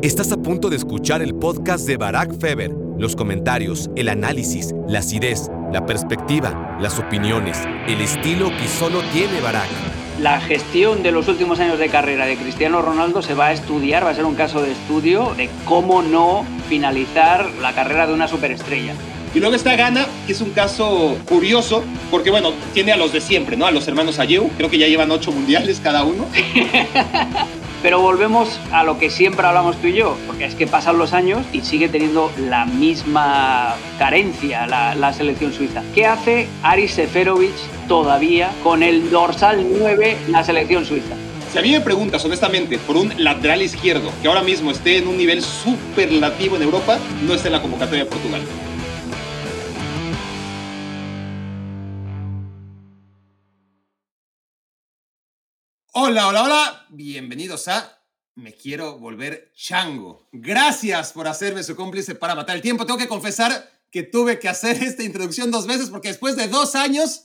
Estás a punto de escuchar el podcast de Barack Feber. Los comentarios, el análisis, la acidez, la perspectiva, las opiniones, el estilo que solo tiene Barack. La gestión de los últimos años de carrera de Cristiano Ronaldo se va a estudiar, va a ser un caso de estudio de cómo no finalizar la carrera de una superestrella. Y luego está Gana, que es un caso curioso, porque bueno, tiene a los de siempre, ¿no? A los hermanos Ayew, creo que ya llevan ocho mundiales cada uno. Pero volvemos a lo que siempre hablamos tú y yo, porque es que pasan los años y sigue teniendo la misma carencia la, selección suiza. ¿Qué hace Aris Seferovic todavía con el dorsal 9 la selección suiza? Si a mí me preguntas honestamente por un lateral izquierdo que ahora mismo esté en un nivel superlativo en Europa, no está en la convocatoria de Portugal. Hola, hola, hola. Bienvenidos a Me quiero volver chango. Gracias por hacerme su cómplice para matar el tiempo. Tengo que confesar que tuve que hacer esta introducción dos veces porque después de dos años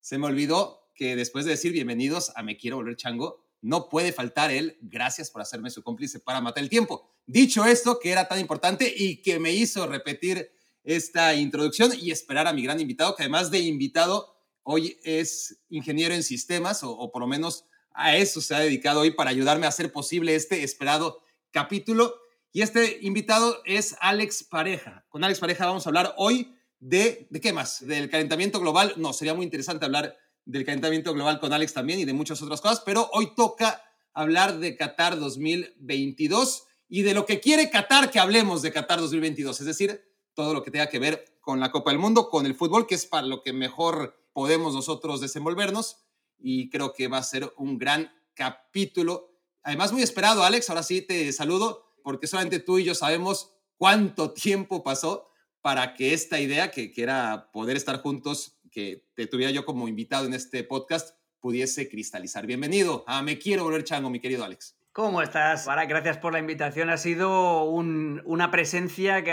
se me olvidó que después de decir bienvenidos a Me quiero volver chango, no puede faltar el gracias por hacerme su cómplice para matar el tiempo. Dicho esto, que era tan importante y que me hizo repetir esta introducción y esperar a mi gran invitado, que además de invitado, hoy es ingeniero en sistemas o, o por lo menos a eso se ha dedicado hoy para ayudarme a hacer posible este esperado capítulo. Y este invitado es Alex Pareja. Con Alex Pareja vamos a hablar hoy de, ¿de qué más? Del calentamiento global. No, sería muy interesante hablar del calentamiento global con Alex también y de muchas otras cosas, pero hoy toca hablar de Qatar 2022 y de lo que quiere Qatar que hablemos de Qatar 2022, es decir, todo lo que tenga que ver con la Copa del Mundo, con el fútbol, que es para lo que mejor podemos nosotros desenvolvernos y creo que va a ser un gran capítulo. Además, muy esperado, Alex. Ahora sí te saludo porque solamente tú y yo sabemos cuánto tiempo pasó para que esta idea, que, que era poder estar juntos, que te tuviera yo como invitado en este podcast, pudiese cristalizar. Bienvenido a Me Quiero Volver Chango, mi querido Alex. ¿Cómo estás? Para, gracias por la invitación. Ha sido un, una presencia que...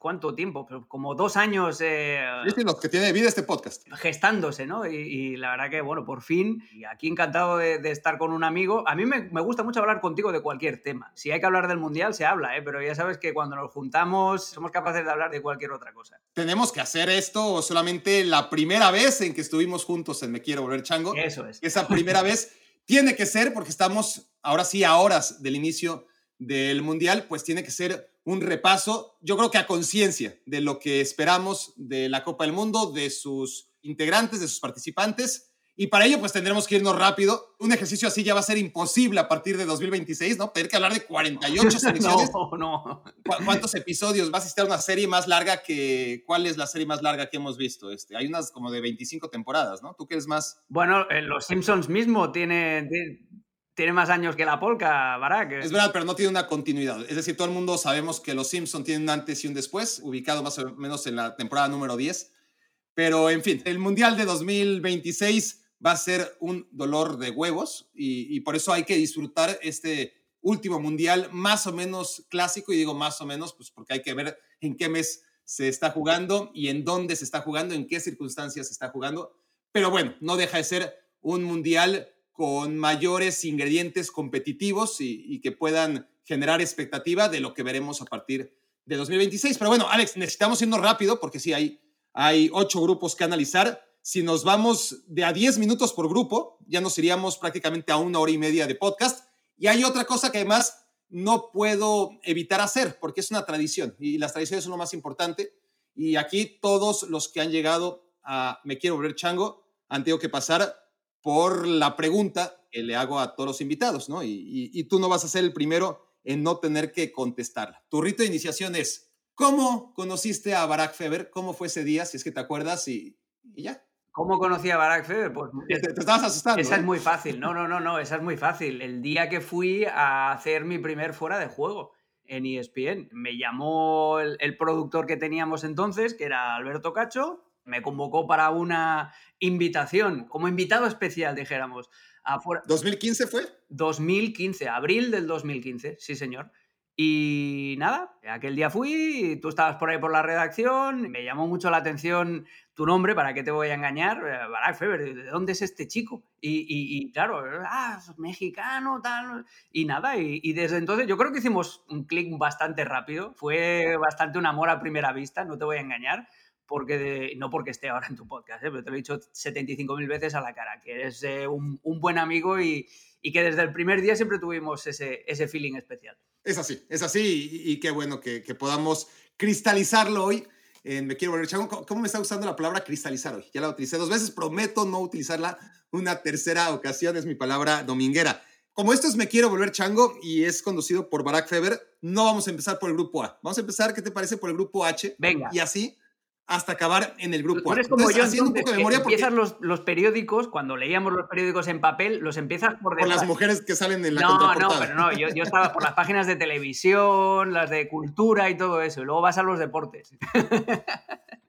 ¿Cuánto tiempo? Como dos años... Eh, es lo que tiene vida este podcast. Gestándose, ¿no? Y, y, la verdad que, bueno, por fin, y aquí encantado de, de estar con un amigo. A mí me, me, gusta mucho hablar contigo de cualquier tema. Si hay que hablar del Mundial, se habla, ¿eh? Pero ya sabes que cuando nos juntamos somos capaces de hablar de cualquier otra cosa. Tenemos que hacer esto solamente la primera vez en que estuvimos juntos en Me Quiero Volver Chango. Eso es. Esa primera vez tiene que ser, porque estamos ahora sí a horas del inicio del Mundial, pues tiene que ser un repaso, yo creo que a conciencia de lo que esperamos de la Copa del Mundo, de sus integrantes, de sus participantes. Y para ello, pues tendremos que irnos rápido. Un ejercicio así ya va a ser imposible a partir de 2026, ¿no? Tener que hablar de 48 selecciones. no, no. ¿Cuántos episodios? ¿Vas a estar una serie más larga que... ¿Cuál es la serie más larga que hemos visto? Este, hay unas como de 25 temporadas, ¿no? ¿Tú qué eres más? Bueno, eh, Los Simpsons mismo tiene, tiene más años que la polka, Barack. Es verdad, pero no tiene una continuidad. Es decir, todo el mundo sabemos que Los Simpsons tienen un antes y un después, ubicado más o menos en la temporada número 10. Pero, en fin, el Mundial de 2026 va a ser un dolor de huevos y, y, por eso hay que disfrutar este último mundial más o menos clásico y digo más o menos pues porque hay que ver en qué mes se está jugando y en dónde se está jugando, en qué circunstancias se está jugando. Pero bueno, no deja de ser un mundial con mayores ingredientes competitivos y, y que puedan generar expectativa de lo que veremos a partir de 2026. Pero bueno, Alex, necesitamos irnos rápido porque sí, hay, hay ocho grupos que analizar si nos vamos de a 10 minutos por grupo, ya nos iríamos prácticamente a una hora y media de podcast. Y hay otra cosa que además no puedo evitar hacer, porque es una tradición, y las tradiciones son lo más importante. Y aquí todos los que han llegado a Me Quiero Volver Chango han tenido que pasar por la pregunta que le hago a todos los invitados, ¿no? Y, y, y tú no vas a ser el primero en no tener que contestarla. Tu rito de iniciación es, ¿cómo conociste a Barack Feber? ¿Cómo fue ese día, si es que te acuerdas? Y, y ya. ¿Cómo conocí a Barack Feber? Pues te, te, estabas asustando. Esa ¿eh? es muy fácil. No, no, no, no, esa es muy fácil. El día que fui a hacer mi primer fuera de juego en ESPN, me llamó el, el productor que teníamos entonces, que era Alberto Cacho, me convocó para una invitación, como invitado especial, dijéramos. Afuera. ¿2015 fue? 2015, abril del 2015, sí, señor. Y nada, aquel día fui, tú estabas por ahí por la redacción, me llamó mucho la atención tu nombre, ¿para qué te voy a engañar? Eh, Barack Feber, ¿de dónde es este chico? Y, claro, ah, mexicano, tal. Y nada, y, desde entonces yo creo que hicimos un clic bastante rápido, fue bastante un amor a primera vista, no te voy a engañar. Porque no porque esté ahora en tu podcast, ¿eh? pero te lo he dicho 75.000 veces a la cara, que eres eh, un, un, buen amigo y, y que desde el primer día siempre tuvimos ese, ese feeling especial. Es así, es así y, qué bueno que, que, podamos cristalizarlo hoy. Me quiero volver chango. ¿Cómo me está gustando la palabra cristalizar hoy? Ya la utilicé dos veces, prometo no utilizarla una tercera ocasión, es mi palabra dominguera. Como esto es Me Quiero Volver Chango y es conducido por Barack Feber, no vamos a empezar por el grupo A. Vamos a empezar, ¿qué te parece? Por el grupo H. Venga. Y así hasta acabar en el grupo. Eres como yo, haciendo un poco de memoria empiezas los, los, periódicos, cuando leíamos los periódicos en papel, los empiezas por Por las mujeres que salen en la No, no, pero no, yo, yo, estaba por las páginas de televisión, las de cultura y todo eso, y luego vas a los deportes.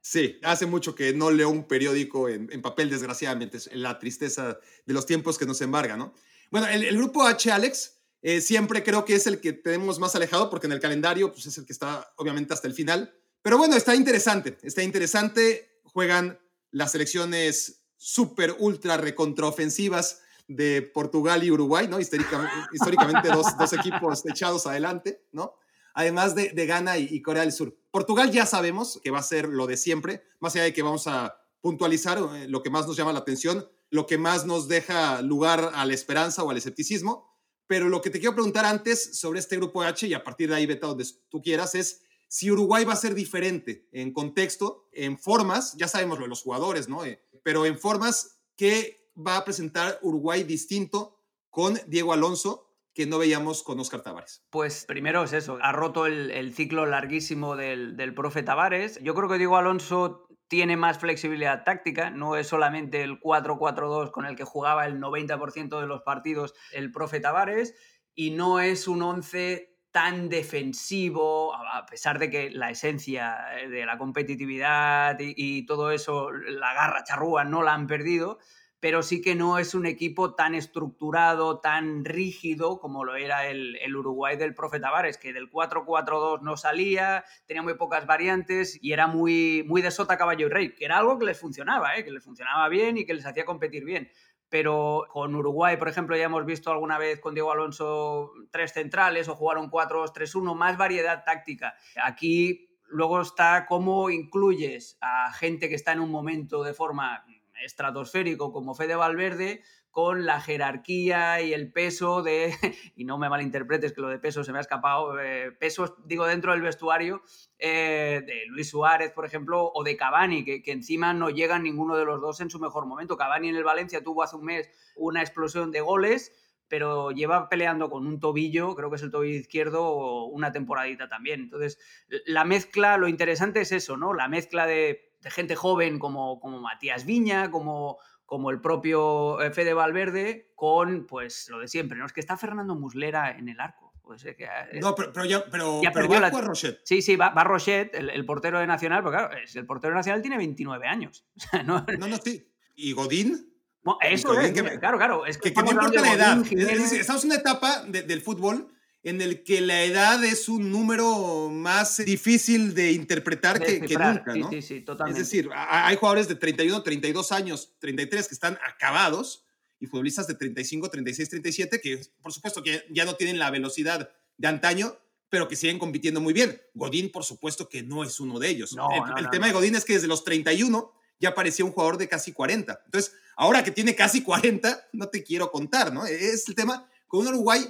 Sí, hace mucho que no leo un periódico en, en papel, desgraciadamente, es la tristeza de los tiempos que nos embarga, ¿no? Bueno, el, el grupo H, Alex, eh, siempre creo que es el que tenemos más alejado, porque en el calendario pues, es el que está obviamente hasta el final pero bueno, está interesante, está interesante. Juegan las selecciones súper, ultra, recontraofensivas de Portugal y Uruguay, ¿no? Históricamente, históricamente dos, dos, equipos echados adelante, ¿no? Además de, de Ghana y, y, Corea del Sur. Portugal ya sabemos que va a ser lo de siempre, más allá de que vamos a puntualizar eh, lo que más nos llama la atención, lo que más nos deja lugar a la esperanza o al escepticismo. Pero lo que te quiero preguntar antes sobre este grupo H, y a partir de ahí, vete donde tú quieras, es si Uruguay va a ser diferente en contexto, en formas, ya sabemos lo de los jugadores, ¿no? Eh, pero en formas que va a presentar Uruguay distinto con Diego Alonso que no veíamos con Oscar Tavares. Pues primero es eso, ha roto el, ciclo larguísimo del, del profe Tavares. Yo creo que Diego Alonso tiene más flexibilidad táctica, no es solamente el 4-4-2 con el que jugaba el 90% de los partidos el profe Tavares, y no es un 11 tan defensivo, a pesar de que la esencia eh, de la competitividad y, todo eso, la garra charrúa, no la han perdido, pero sí que no es un equipo tan estructurado, tan rígido como lo era el, Uruguay del profe Tavares, que del 4-4-2 no salía, tenía muy pocas variantes y era muy, muy de sota, caballo y rey, que era algo que les funcionaba, ¿eh? que les funcionaba bien y que les hacía competir bien pero con Uruguay, por ejemplo, ya hemos visto alguna vez con Diego Alonso tres centrales o jugaron 4-3-1, más variedad táctica. Aquí luego está cómo incluyes a gente que está en un momento de forma estratosférico como Fede Valverde con la jerarquía y el peso de, y no me malinterpretes que lo de peso se me ha escapado, eh, pesos, digo, dentro del vestuario eh, de Luis Suárez, por ejemplo, o de Cavani, que, que, encima no llegan ninguno de los dos en su mejor momento. Cavani en el Valencia tuvo hace un mes una explosión de goles, pero lleva peleando con un tobillo, creo que es el tobillo izquierdo, una temporadita también. Entonces, la mezcla, lo interesante es eso, ¿no? La mezcla de, de gente joven como, como Matías Viña, como como el propio eh, Fede Valverde, con pues lo de siempre, ¿no? Es que está Fernando Muslera en el arco. que, eh, no, pero, pero ya, pero, ya pero va la... Rochet. Sí, sí, va, va Rochet, el, el, portero de Nacional, porque claro, el portero de Nacional tiene 29 años. no, no, no, sí. ¿Y Godín? Bueno, eso es, que, claro, claro. Es que, que no importa la edad. estamos en una etapa de, del fútbol en el que la edad es un número más difícil de interpretar que, nunca, ¿no? Sí, sí, totalmente. Es decir, hay jugadores de 31, 32 años, 33 que están acabados y futbolistas de 35, 36, 37 que por supuesto que ya no tienen la velocidad de antaño, pero que siguen compitiendo muy bien. Godín, por supuesto que no es uno de ellos. No, el, no, el no, tema de Godín es que desde los 31 ya parecía un jugador de casi 40. Entonces, ahora que tiene casi 40, no te quiero contar, ¿no? Es el tema con un Uruguay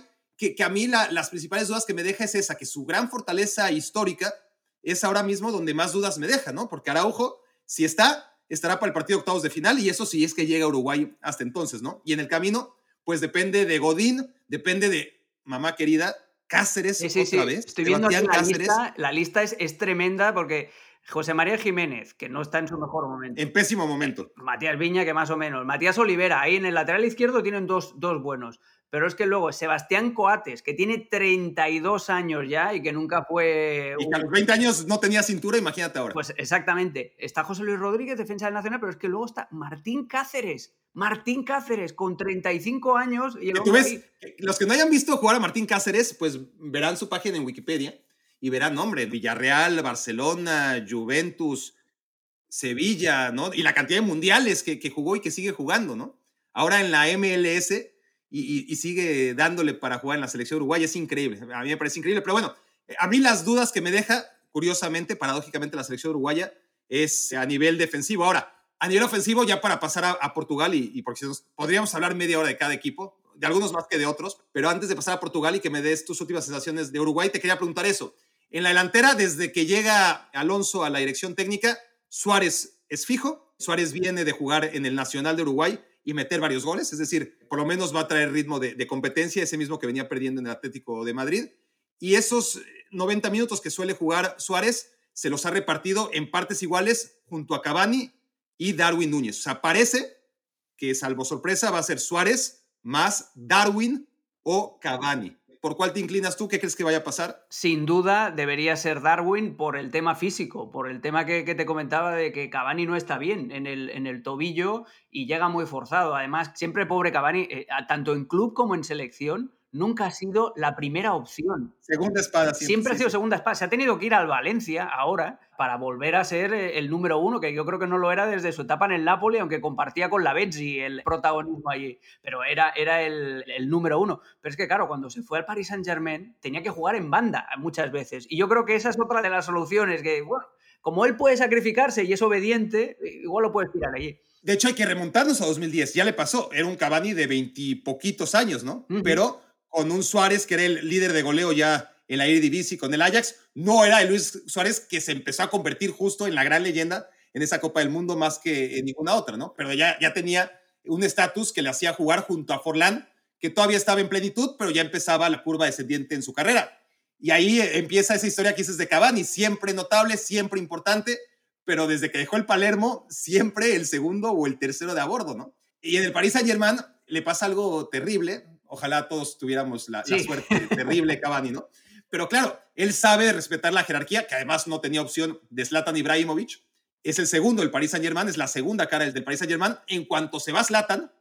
que, a mí las principales dudas que me deja es esa, que su gran fortaleza histórica es ahora mismo donde más dudas me deja, ¿no? Porque Araujo, si está, estará para el partido de octavos de final y eso sí es que llega a Uruguay hasta entonces, ¿no? Y en el camino, pues depende de Godín, depende de mamá querida, Cáceres sí, sí, otra sí. vez. Estoy viendo la lista, la lista es, es tremenda porque José María Jiménez, que no está en su mejor momento. En pésimo momento. Matías Viña, que más o menos. Matías Olivera, ahí en el lateral izquierdo tienen dos, dos buenos Pero es que luego Sebastián Coates, que tiene 32 años ya y que nunca fue... Y que a los 20 años no tenía cintura, imagínate ahora. Pues exactamente. Está José Luis Rodríguez, defensa del Nacional, pero es que luego está Martín Cáceres. Martín Cáceres, con 35 años. Y ¿Tú ves? Los que no hayan visto jugar a Martín Cáceres, pues verán su página en Wikipedia y verán, nombre, Villarreal, Barcelona, Juventus, Sevilla, ¿no? Y la cantidad de mundiales que, que jugó y que sigue jugando, ¿no? Ahora en la MLS y, sigue dándole para jugar en la selección uruguaya, es increíble. A mí me parece increíble, pero bueno, a mí las dudas que me deja, curiosamente, paradójicamente, la selección uruguaya es a nivel defensivo. Ahora, a nivel ofensivo, ya para pasar a, Portugal, y, y porque podríamos hablar media hora de cada equipo, de algunos más que de otros, pero antes de pasar a Portugal y que me des tus últimas sensaciones de Uruguay, te quería preguntar eso. En la delantera, desde que llega Alonso a la dirección técnica, Suárez es fijo. Suárez viene de jugar en el Nacional de Uruguay y meter varios goles, es decir, por lo menos va a traer ritmo de, competencia, ese mismo que venía perdiendo en el Atlético de Madrid. Y esos 90 minutos que suele jugar Suárez se los ha repartido en partes iguales junto a Cavani y Darwin Núñez. O sea, parece que salvo sorpresa va a ser Suárez más Darwin o Cavani. ¿Por cuál te inclinas tú? ¿Qué crees que vaya a pasar? Sin duda debería ser Darwin por el tema físico, por el tema que, te comentaba de que Cavani no está bien en el, en el tobillo y llega muy forzado. Además, siempre pobre Cavani, eh, tanto en club como en selección, nunca ha sido la primera opción. Segunda espada. Siempre, siempre ha sido segunda espada. Se ha tenido que ir al Valencia ahora para volver a ser eh, el número uno, que yo creo que no lo era desde su etapa en el Napoli, aunque compartía con la Betsy el protagonismo allí. Pero era, era el, el, número uno. Pero es que, claro, cuando se fue al Paris Saint-Germain, tenía que jugar en banda muchas veces. Y yo creo que esa es otra de las soluciones, que, bueno, como él puede sacrificarse y es obediente, igual lo puedes tirar allí. De hecho, hay que remontarnos a 2010. Ya le pasó. Era un Cavani de veintipoquitos años, ¿no? Pero con un Suárez que era el líder de goleo ya en la Eredivisie con el Ajax. No era el Luis Suárez que se empezó a convertir justo en la gran leyenda en esa Copa del Mundo más que en ninguna otra, ¿no? Pero ya, ya tenía un estatus que le hacía jugar junto a Forlán, que todavía estaba en plenitud, pero ya empezaba la curva descendiente en su carrera. Y ahí empieza esa historia que dices de Cavani, siempre notable, siempre importante, pero desde que dejó el Palermo, siempre el segundo o el tercero de a bordo, ¿no? Y en el Paris Saint-Germain le pasa algo terrible, Ojalá todos tuviéramos la, suerte terrible Cavani, ¿no? Pero claro, él sabe respetar la jerarquía, que además no tenía opción de Zlatan Ibrahimovic. Es el segundo, el Paris Saint-Germain, es la segunda cara del Paris Saint-Germain. En cuanto se va Zlatan,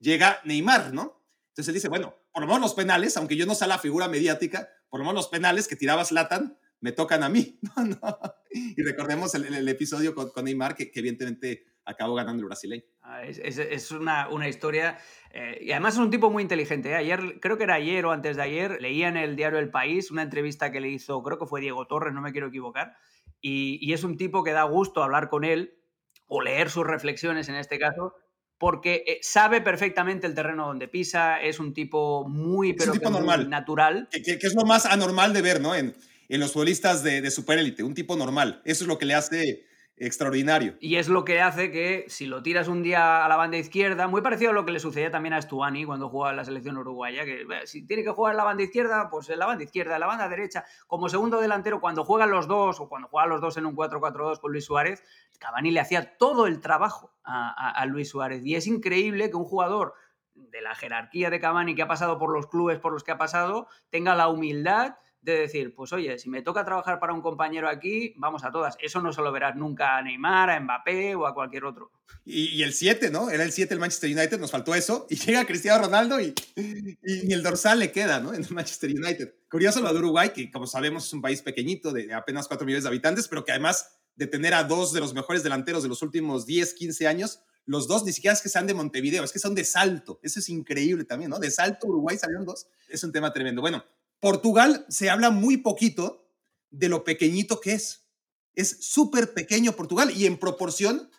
llega Neymar, ¿no? Entonces él dice, bueno, por lo menos los penales, aunque yo no sea la figura mediática, por lo menos los penales que tiraba Zlatan me tocan a mí. Y recordemos el, episodio con, Neymar, que, que evidentemente acabó ganando el brasileño. Ah, es, una, una, historia. Eh, y además es un tipo muy inteligente. ¿eh? Ayer, creo que era ayer o antes de ayer, leía en el diario El País una entrevista que le hizo, creo que fue Diego Torres, no me quiero equivocar. Y, es un tipo que da gusto hablar con él o leer sus reflexiones en este caso, porque eh, sabe perfectamente el terreno donde pisa, es un tipo muy, pero normal. natural. Que, que, es lo más anormal de ver, ¿no? En, en los futbolistas de, de superélite, un tipo normal. Eso es lo que le hace extraordinario. Y es lo que hace que si lo tiras un día a la banda izquierda, muy parecido a lo que le sucedía también a Stuani cuando jugaba en la selección uruguaya, que si tiene que jugar en la banda izquierda, pues en la banda izquierda, en la banda derecha, como segundo delantero, cuando juegan los dos o cuando juegan los dos en un 4-4-2 con Luis Suárez, Cavani le hacía todo el trabajo a, Luis Suárez. Y es increíble que un jugador de la jerarquía de Cavani que ha pasado por los clubes por los que ha pasado, tenga la humildad de decir, pues oye, si me toca trabajar para un compañero aquí, vamos a todas. Eso no se lo verás nunca a Neymar, a Mbappé o a cualquier otro. Y, el 7, ¿no? Era el 7 el Manchester United, nos faltó eso. Y llega Cristiano Ronaldo y, y, el dorsal le queda, ¿no? En el Manchester United. Curioso lo de Uruguay, que como sabemos es un país pequeñito de apenas 4 millones de habitantes, pero que además de tener a dos de los mejores delanteros de los últimos 10, 15 años, los dos ni siquiera es que sean de Montevideo, es que son de Salto. Eso es increíble también, ¿no? De Salto, Uruguay salieron dos. Es un tema tremendo. Bueno, Portugal se habla muy poquito de lo pequeñito que es. Es súper pequeño Portugal y en proporción,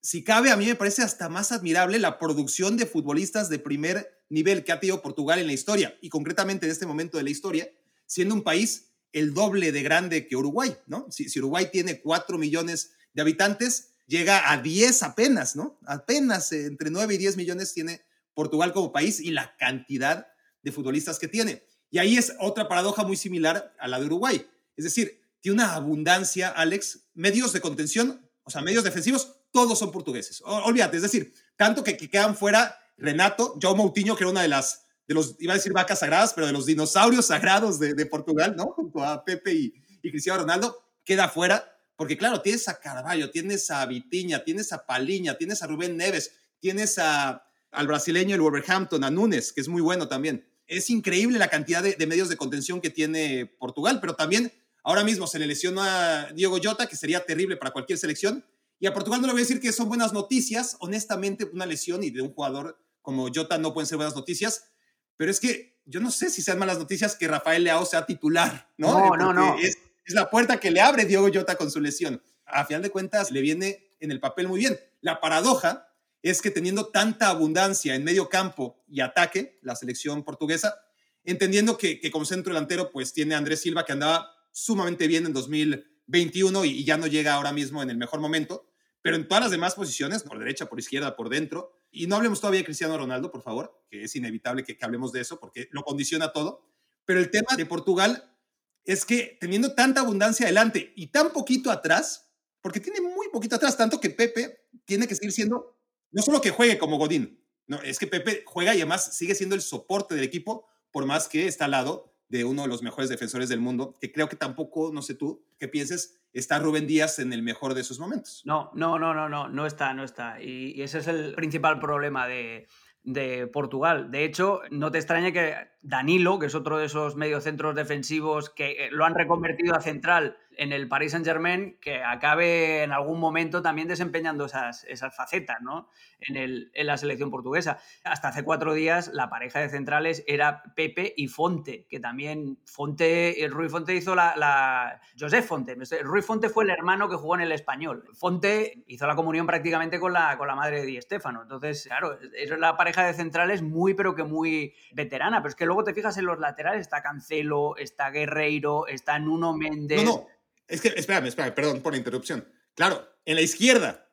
si cabe, a mí me parece hasta más admirable la producción de futbolistas de primer nivel que ha tenido Portugal en la historia y concretamente en este momento de la historia, siendo un país el doble de grande que Uruguay, ¿no? Si, Uruguay tiene 4 millones de habitantes, llega a 10 apenas, ¿no? Apenas entre 9 y 10 millones tiene Portugal como país y la cantidad de futbolistas que tiene. Y ahí es otra paradoja muy similar a la de Uruguay. Es decir, tiene una abundancia, Alex, medios de contención, o sea, medios defensivos, todos son portugueses. olvídate, es decir, tanto que, quedan fuera Renato, João Moutinho, que era una de las de los, iba a decir vacas sagradas, pero de los dinosaurios sagrados de, Portugal, ¿no? Junto a Pepe y, Cristiano Ronaldo, queda fuera. Porque claro, tienes a Carvalho, tienes a Vitiña, tienes a Paliña, tienes a Rubén Neves, tienes a, al brasileño el Wolverhampton, a Nunes, que es muy bueno también. Es increíble la cantidad de, de medios de contención que tiene Portugal, pero también ahora mismo se le lesiona a Diego Jota, que sería terrible para cualquier selección. Y a Portugal no le voy a decir que son buenas noticias. Honestamente, una lesión y de un jugador como Jota no pueden ser buenas noticias. Pero es que yo no sé si sean malas noticias que Rafael Leao sea titular, ¿no? No, no, no. Es, es la puerta que le abre Diego Jota con su lesión. A final de cuentas, le viene en el papel muy bien. La paradoja es que teniendo tanta abundancia en medio campo y ataque, la selección portuguesa, entendiendo que, como centro delantero, pues tiene Andrés Silva que andaba sumamente bien en 2021 y, ya no llega ahora mismo en el mejor momento, pero en todas las demás posiciones, por derecha, por izquierda, por dentro, y no hablemos todavía de Cristiano Ronaldo, por favor, que es inevitable que, que hablemos de eso porque lo condiciona todo, pero el tema de Portugal es que teniendo tanta abundancia adelante y tan poquito atrás, porque tiene muy poquito atrás, tanto que Pepe tiene que seguir siendo, no solo que juegue como Godín, no, es que Pepe juega y además sigue siendo el soporte del equipo, por más que está al lado de uno de los mejores defensores del mundo, que creo que tampoco, no sé tú, qué pienses, está Rubén Díaz en el mejor de sus momentos. No, no, no, no, no, no está, no está. y ese es el principal problema de, de Portugal. De hecho, no te extrañe que Danilo, que es otro de esos mediocentros defensivos que eh, lo han reconvertido a central en el Paris Saint-Germain, que acabe en algún momento también desempeñando esas, esas facetas ¿no? en, el, en, la selección portuguesa. Hasta hace cuatro días la pareja de centrales era Pepe y Fonte, que también Fonte, eh, Rui Fonte hizo la, la... José Fonte, Rui Fonte fue el hermano que jugó en el español. Fonte hizo la comunión prácticamente con la, con la madre de Di Stéfano. Entonces, claro, es la pareja de centrales muy, pero que muy veterana. Pero es que luego te fijas en los laterales, está Cancelo, está Guerreiro, está Nuno Méndez. No, es que, espérame, espérame, perdón por la interrupción. Claro, en la izquierda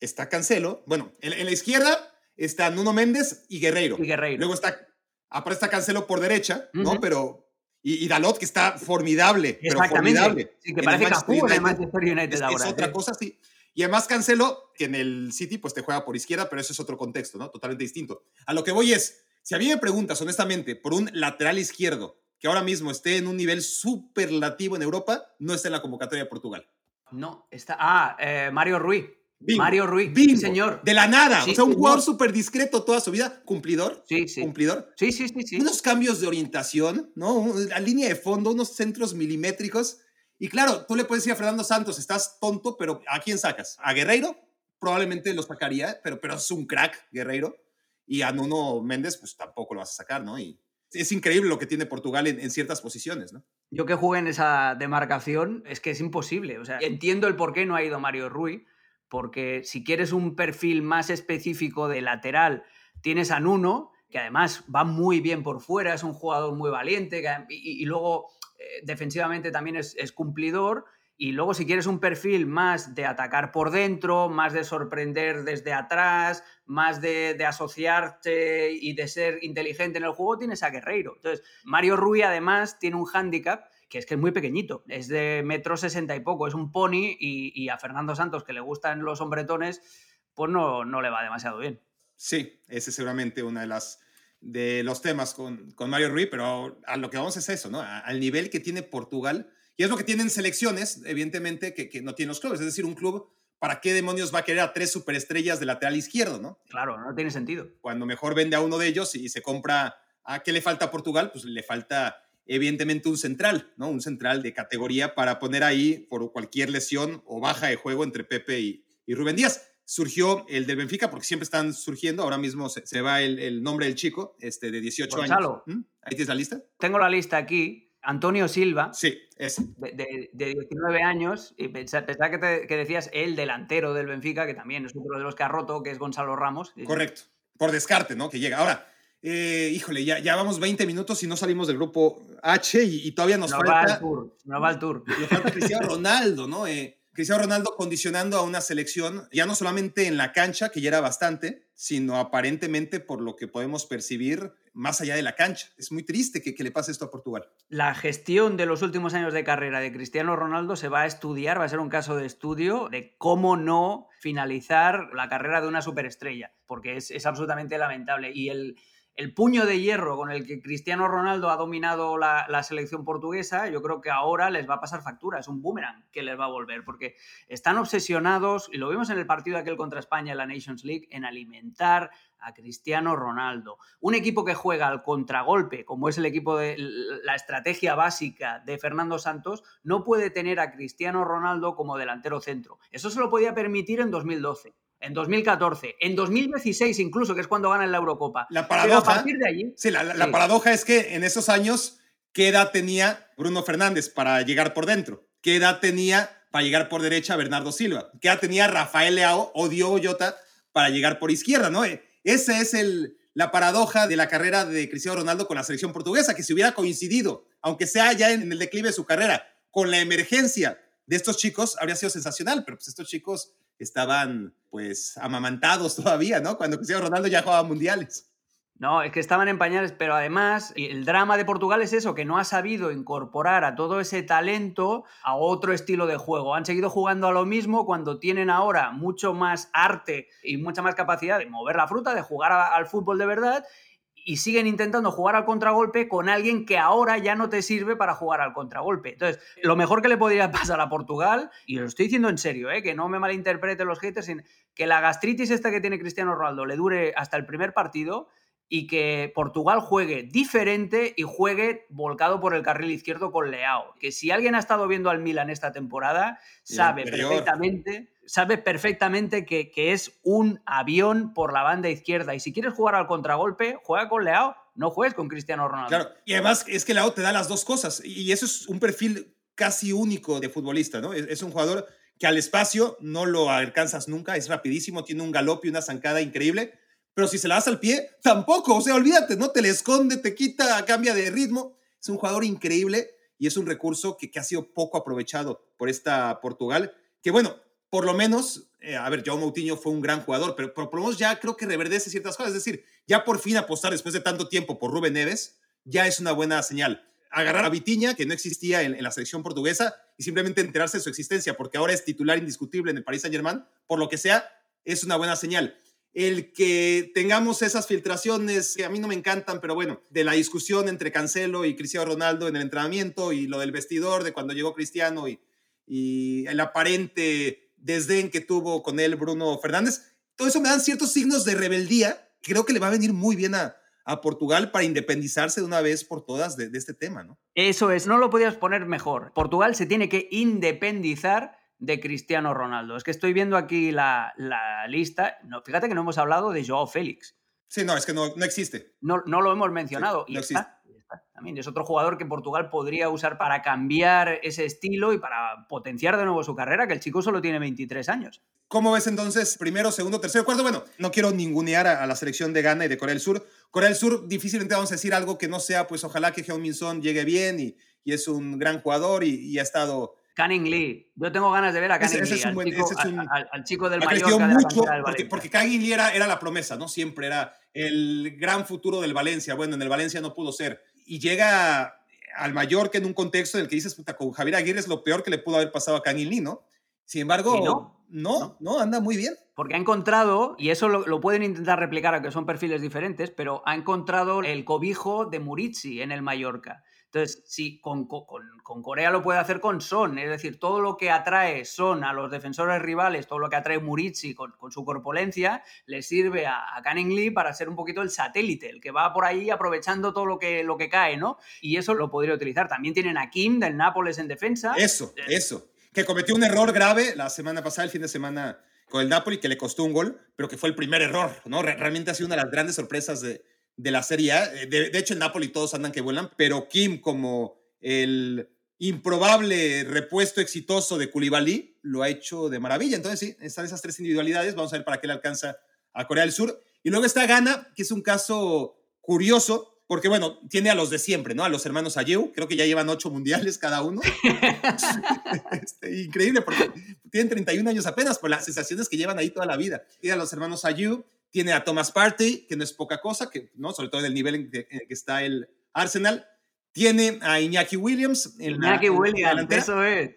está Cancelo, bueno, en, la izquierda está Nuno Méndez y Guerreiro. Y Guerreiro. Luego está, aparte está Cancelo por derecha, ¿no? Pero y, Dalot, que está formidable, pero formidable. Sí, que parece que en el Manchester United es, ahora. Es otra cosa, sí. Y además Cancelo, que en el City pues te juega por izquierda, pero eso es otro contexto, ¿no? Totalmente distinto. A lo que voy es, si a mí me preguntas honestamente por un lateral izquierdo que ahora mismo esté en un nivel superlativo en Europa, no está en la convocatoria de Portugal. No, está... Ah, eh, Mario Ruiz. Mario Ruiz, señor. De la nada. o sea, un jugador súper discreto toda su vida. Cumplidor. Sí, sí. Cumplidor. Sí, sí, sí, sí. Unos cambios de orientación, ¿no? La línea de fondo, unos centros milimétricos. Y claro, tú le puedes decir a Fernando Santos, estás tonto, pero ¿a quién sacas? ¿A Guerreiro? Probablemente lo sacaría, pero, pero es un crack, Guerreiro. Y a Nuno Méndez, pues tampoco lo vas a sacar, ¿no? Y es increíble lo que tiene Portugal en, ciertas posiciones, ¿no? Yo que jugué en esa demarcación, es que es imposible. O sea, entiendo el por qué no ha ido Mario Rui, porque si quieres un perfil más específico de lateral, tienes a Nuno, que además va muy bien por fuera, es un jugador muy valiente, y, luego eh, defensivamente también es, es cumplidor. Y luego si quieres un perfil más de atacar por dentro, más de sorprender desde atrás, más de, asociarte y de ser inteligente en el juego, tienes a Guerreiro. Entonces, Mario Rui además tiene un hándicap que es que es muy pequeñito, es de metro sesenta y poco, es un pony y, a Fernando Santos, que le gustan los hombretones, pues no, no le va demasiado bien. Sí, ese es seguramente uno de, de los temas con, con Mario Rui, pero a lo que vamos es eso, ¿no? al nivel que tiene Portugal y es lo que tienen selecciones, evidentemente, que, que no tienen los clubes. Es decir, un club, ¿para qué demonios va a querer a tres superestrellas de lateral izquierdo, no? Claro, no tiene sentido. Cuando mejor vende a uno de ellos y se compra, ¿a qué le falta a Portugal? Pues le falta evidentemente un central, ¿no? Un central de categoría para poner ahí por cualquier lesión o baja de juego entre Pepe y, y Rubén Díaz. Surgió el del Benfica porque siempre están surgiendo. Ahora mismo se, va el, nombre del chico, este de 18 años. ¿Mm? ¿Ahí tienes la lista? Tengo la lista aquí. Antonio Silva. Sí, De, 19 años. Y pensaba, que, que, decías el delantero del Benfica, que también es otro de los que ha roto, que es Gonzalo Ramos. Correcto. Por descarte, ¿no? Que llega. Ahora, eh, híjole, ya, ya vamos 20 minutos y no salimos del grupo H y, todavía nos falta. Va al tour, no va al tour. Nos falta Cristiano Ronaldo, ¿no? Eh, Cristiano Ronaldo condicionando a una selección, ya no solamente en la cancha, que ya era bastante, sino aparentemente por lo que podemos percibir más allá de la cancha. Es muy triste que, le pase esto a Portugal. La gestión de los últimos años de carrera de Cristiano Ronaldo se va a estudiar, va a ser un caso de estudio de cómo no finalizar la carrera de una superestrella, porque es, es absolutamente lamentable. Y el, el puño de hierro con el que Cristiano Ronaldo ha dominado la, selección portuguesa, yo creo que ahora les va a pasar factura, es un boomerang que les va a volver, porque están obsesionados, y lo vimos en el partido aquel contra España en la Nations League, en alimentar a Cristiano Ronaldo. Un equipo que juega al contragolpe, como es el equipo de la estrategia básica de Fernando Santos, no puede tener a Cristiano Ronaldo como delantero centro. Eso se lo podía permitir en 2012 en 2014, en 2016 incluso, que es cuando ganan la Eurocopa. La paradoja, de allí, sí, la, paradoja es que en esos años, ¿qué edad tenía Bruno Fernández para llegar por dentro? ¿Qué edad tenía para llegar por derecha Bernardo Silva? ¿Qué edad tenía Rafael Leao o Diogo Jota para llegar por izquierda? ¿no? Esa es el, la paradoja de la carrera de Cristiano Ronaldo con la selección portuguesa, que si hubiera coincidido, aunque sea ya en el declive de su carrera, con la emergencia de estos chicos, habría sido sensacional, pero pues estos chicos estaban pues amamantados todavía, ¿no? Cuando Cristiano Ronaldo ya jugaba mundiales. No, es que estaban en pañales, pero además el drama de Portugal es eso, que no ha sabido incorporar a todo ese talento a otro estilo de juego. Han seguido jugando a lo mismo cuando tienen ahora mucho más arte y mucha más capacidad de mover la fruta, de jugar al fútbol de verdad y siguen intentando jugar al contragolpe con alguien que ahora ya no te sirve para jugar al contragolpe. Entonces, lo mejor que le podría pasar a Portugal, y lo estoy diciendo en serio, ¿eh? que no me malinterpreten los haters, que la gastritis esta que tiene Cristiano Ronaldo le dure hasta el primer partido y que Portugal juegue diferente y juegue volcado por el carril izquierdo con Leao. Que si alguien ha estado viendo al Milan esta temporada, sabe perfectamente sabe perfectamente que, es un avión por la banda izquierda. Y si quieres jugar al contragolpe, juega con Leao, no juegues con Cristiano Ronaldo. Claro, y además es que Leao te da las dos cosas. Y eso es un perfil casi único de futbolista, ¿no? Es, un jugador que al espacio no lo alcanzas nunca, es rapidísimo, tiene un galope y una zancada increíble. Pero si se la das al pie, tampoco. O sea, olvídate, ¿no? Te le esconde, te quita, cambia de ritmo. Es un jugador increíble y es un recurso que, que ha sido poco aprovechado por esta Portugal. Que bueno, por lo menos, eh, a ver, Joao Moutinho fue un gran jugador, pero, por lo menos ya creo que reverdece ciertas cosas. Es decir, ya por fin apostar después de tanto tiempo por Rubén Neves, ya es una buena señal. Agarrar a Vitiña, que no existía en, la selección portuguesa, y simplemente enterarse de su existencia, porque ahora es titular indiscutible en el Paris Saint-Germain, por lo que sea, es una buena señal. El que tengamos esas filtraciones, que a mí no me encantan, pero bueno, de la discusión entre Cancelo y Cristiano Ronaldo en el entrenamiento y lo del vestidor de cuando llegó Cristiano y, y el aparente desdén que tuvo con él Bruno Fernández. Todo eso me dan ciertos signos de rebeldía. Creo que le va a venir muy bien a, a Portugal para independizarse de una vez por todas de, este tema, ¿no? Eso es, no lo podías poner mejor. Portugal se tiene que independizar de Cristiano Ronaldo. Es que estoy viendo aquí la, la lista. No, fíjate que no hemos hablado de Joao Félix. Sí, no, es que no, no existe. No, no lo hemos mencionado. y existe. También es otro jugador que Portugal podría usar para cambiar ese estilo y para potenciar de nuevo su carrera, que el chico solo tiene 23 años. ¿Cómo ves entonces primero, segundo, tercero, cuarto? Bueno, no quiero ningunear a, la selección de Ghana y de Corea del Sur. Corea del Sur difícilmente vamos a decir algo que no sea, pues ojalá que Heung Min Son llegue bien y, y, es un gran jugador y, ha estado... Canning Lee. Yo tengo ganas de ver a Canning Lee, al, chico, del Mallorca mucho porque, porque Canning Lee era, era la promesa, ¿no? Siempre era el gran futuro del Valencia. Bueno, en el Valencia no pudo ser y llega al Mallorca en un contexto en el que dices, puta, con Javier Aguirre es lo peor que le pudo haber pasado a Lee, ¿no? Sin embargo, no? no? no, anda muy bien. Porque ha encontrado, y eso lo, pueden intentar replicar, aunque son perfiles diferentes, pero ha encontrado el cobijo de Murici en el Mallorca. Entonces, si con, con, Corea lo puede hacer con Son, es decir, todo lo que atrae Son a los defensores rivales, todo lo que atrae Murici con, su corpulencia, le sirve a, a Canning Lee para ser un poquito el satélite, el que va por ahí aprovechando todo lo que, lo que cae, ¿no? Y eso lo podría utilizar. También tienen a Kim del Nápoles en defensa. Eso, eh, eso. Que cometió un error grave la semana pasada, el fin de semana con el Napoli, que le costó un gol, pero que fue el primer error, ¿no? Realmente ha sido una de las grandes sorpresas de, de la Serie A. Eh, de, hecho, en Napoli todos andan que vuelan, pero Kim como el improbable repuesto exitoso de Koulibaly lo ha hecho de maravilla. Entonces, sí, están esas tres individualidades. Vamos a ver para qué le alcanza a Corea del Sur. Y luego está Ghana, que es un caso curioso, porque bueno, tiene a los de siempre, ¿no? A los hermanos Ayew, creo que ya llevan ocho mundiales cada uno. Este, increíble, porque tienen 31 años apenas, por las sensaciones que llevan ahí toda la vida. Tiene a los hermanos Ayew, tiene a Thomas Partey, que no es poca cosa, que, ¿no? sobre todo en el nivel en que, está el Arsenal. Tiene a Iñaki Williams. En Iñaki Williams, eso es.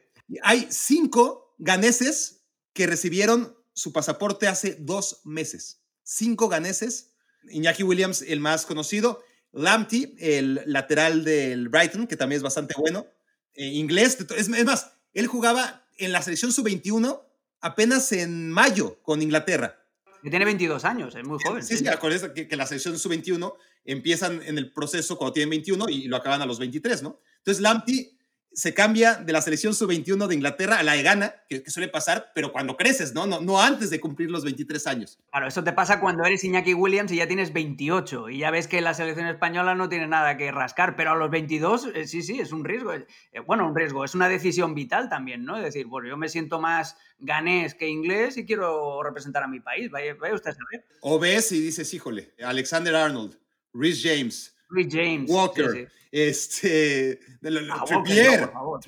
Hay cinco ganeses que recibieron su pasaporte hace dos meses. Cinco ganeses Iñaki Williams, el más conocido. Lamptey, el lateral del Brighton, que también es bastante bueno. Eh, inglés, es, es más, él jugaba en la selección sub-21 apenas en mayo con Inglaterra. Que tiene 22 años, es muy joven. Sí, sí, acuérdense que, que, la selección sub-21 empiezan en el proceso cuando tienen 21 y lo acaban a los 23, ¿no? Entonces, Lamptey se cambia de la selección sub-21 de Inglaterra a la de Ghana, que, que, suele pasar, pero cuando creces, ¿no? ¿no? No antes de cumplir los 23 años. Claro, eso te pasa cuando eres Iñaki Williams y ya tienes 28 y ya ves que la selección española no tiene nada que rascar, pero a los 22, eh, sí, sí, es un riesgo. Eh, bueno, un riesgo, es una decisión vital también, ¿no? Es decir, bueno, yo me siento más ganés que inglés y quiero representar a mi país, vaya, vaya usted a saber. O ves y dices, híjole, Alexander Arnold, Rhys James, Rhys James, Walker, sí, sí. Este, de lo, Ah, Trippier. No.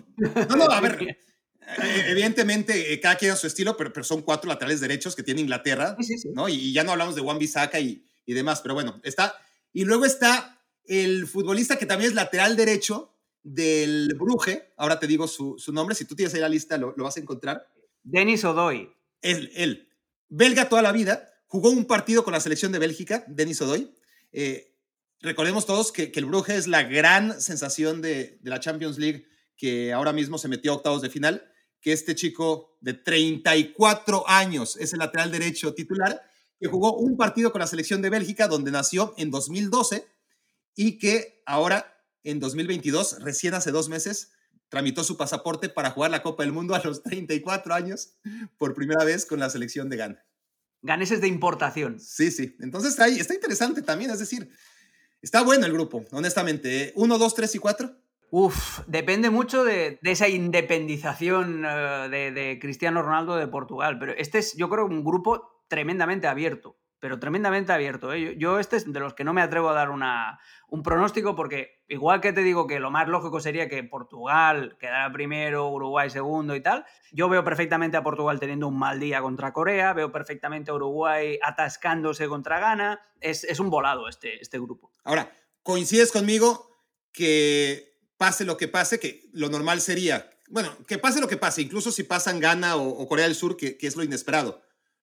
No, no, a ver, eh, evidentemente eh, cada quien a su estilo, pero, pero son cuatro laterales derechos que tiene Inglaterra, Sí, sí. ¿no? Y, y ya no hablamos de Juan Bisaca y, y demás, pero bueno, está. Y luego está el futbolista que también es lateral derecho del Bruje, ahora te digo su, su nombre, si tú tienes ahí la lista lo, lo vas a encontrar. Denis Odoy. Él, él, belga toda la vida, jugó un partido con la selección de Bélgica, Denis Odoy. Eh, recordemos todos que, que, el Brugge es la gran sensación de, de, la Champions League que ahora mismo se metió a octavos de final, que este chico de 34 años es el lateral derecho titular, que jugó un partido con la selección de Bélgica donde nació en 2012 y que ahora en 2022, recién hace dos meses, tramitó su pasaporte para jugar la Copa del Mundo a los 34 años por primera vez con la selección de Ghana. Ganeses de importación. Sí, sí. Entonces está ahí, está interesante también, es decir, está bueno el grupo, honestamente. Uno, dos, tres y cuatro. Uf, depende mucho de, esa independización uh, de, de, Cristiano Ronaldo de Portugal, pero este es, yo creo, un grupo tremendamente abierto, pero tremendamente abierto. ¿eh? Yo, yo, este es de los que no me atrevo a dar una, un pronóstico porque igual que te digo que lo más lógico sería que Portugal quedara primero, Uruguay segundo y tal, yo veo perfectamente a Portugal teniendo un mal día contra Corea, veo perfectamente a Uruguay atascándose contra Ghana, es, es un volado este, este grupo. Ahora, ¿coincides conmigo que pase lo que pase, que lo normal sería, bueno, que pase lo que pase, incluso si pasan Ghana o, o Corea del Sur, que, que, es lo inesperado.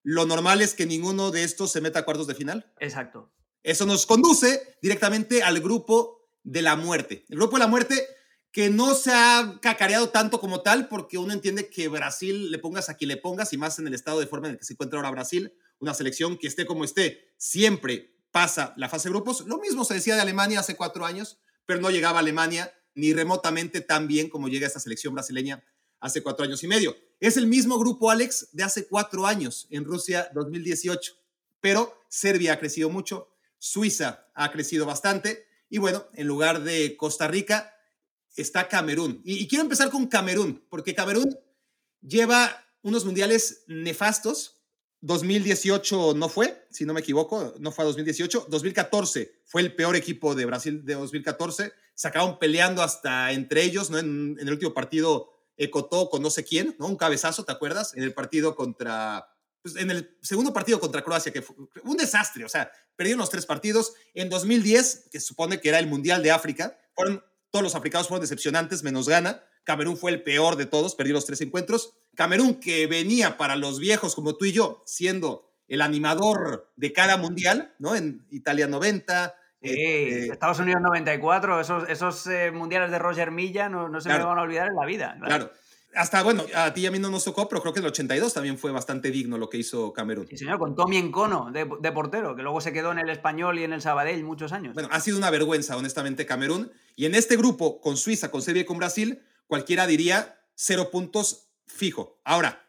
Lo normal es que ninguno de estos se meta a cuartos de final. Exacto. Eso nos conduce directamente al grupo de la muerte. El grupo de la muerte que no se ha cacareado tanto como tal, porque uno entiende que Brasil le pongas a quien le pongas, y más en el estado de forma en el que se encuentra ahora Brasil, una selección que esté como esté, siempre pasa la fase de grupos. Lo mismo se decía de Alemania hace cuatro años, pero no llegaba a Alemania ni remotamente tan bien como llega esta selección brasileña hace cuatro años y medio. Es el mismo grupo, Alex, de hace cuatro años en Rusia 2018, pero Serbia ha crecido mucho, Suiza ha crecido bastante y bueno, en lugar de Costa Rica está Camerún. Y, quiero empezar con Camerún, porque Camerún lleva unos mundiales nefastos. 2018 no fue, si no me equivoco, no fue a 2018. 2014 fue el peor equipo de Brasil de 2014 se acabaron peleando hasta entre ellos, ¿no? En el último partido Ecotó con no sé quién, ¿no? Un cabezazo, ¿te acuerdas? En el partido contra, pues en el segundo partido contra Croacia, que fue un desastre, o sea, perdieron los tres partidos. En 2010, que se supone que era el Mundial de África, fueron, todos los africanos fueron decepcionantes, menos Ghana. Camerún fue el peor de todos, perdió los tres encuentros. Camerún, que venía para los viejos como tú y yo, siendo el animador de cada mundial, ¿no? En Italia 90, Sí, eh, Estados Unidos 94, esos, esos eh, mundiales de Roger Milla no, no se claro, me van a olvidar en la vida. Claro. claro. Hasta, bueno, a ti y a mí no nos tocó, pero creo que en el 82 también fue bastante digno lo que hizo Camerún. Sí, señor, con Tommy Encono de, de, portero, que luego se quedó en el Español y en el Sabadell muchos años. Bueno, ha sido una vergüenza, honestamente, Camerún. Y en este grupo, con Suiza, con Serbia y con Brasil, cualquiera diría cero puntos fijo. Ahora,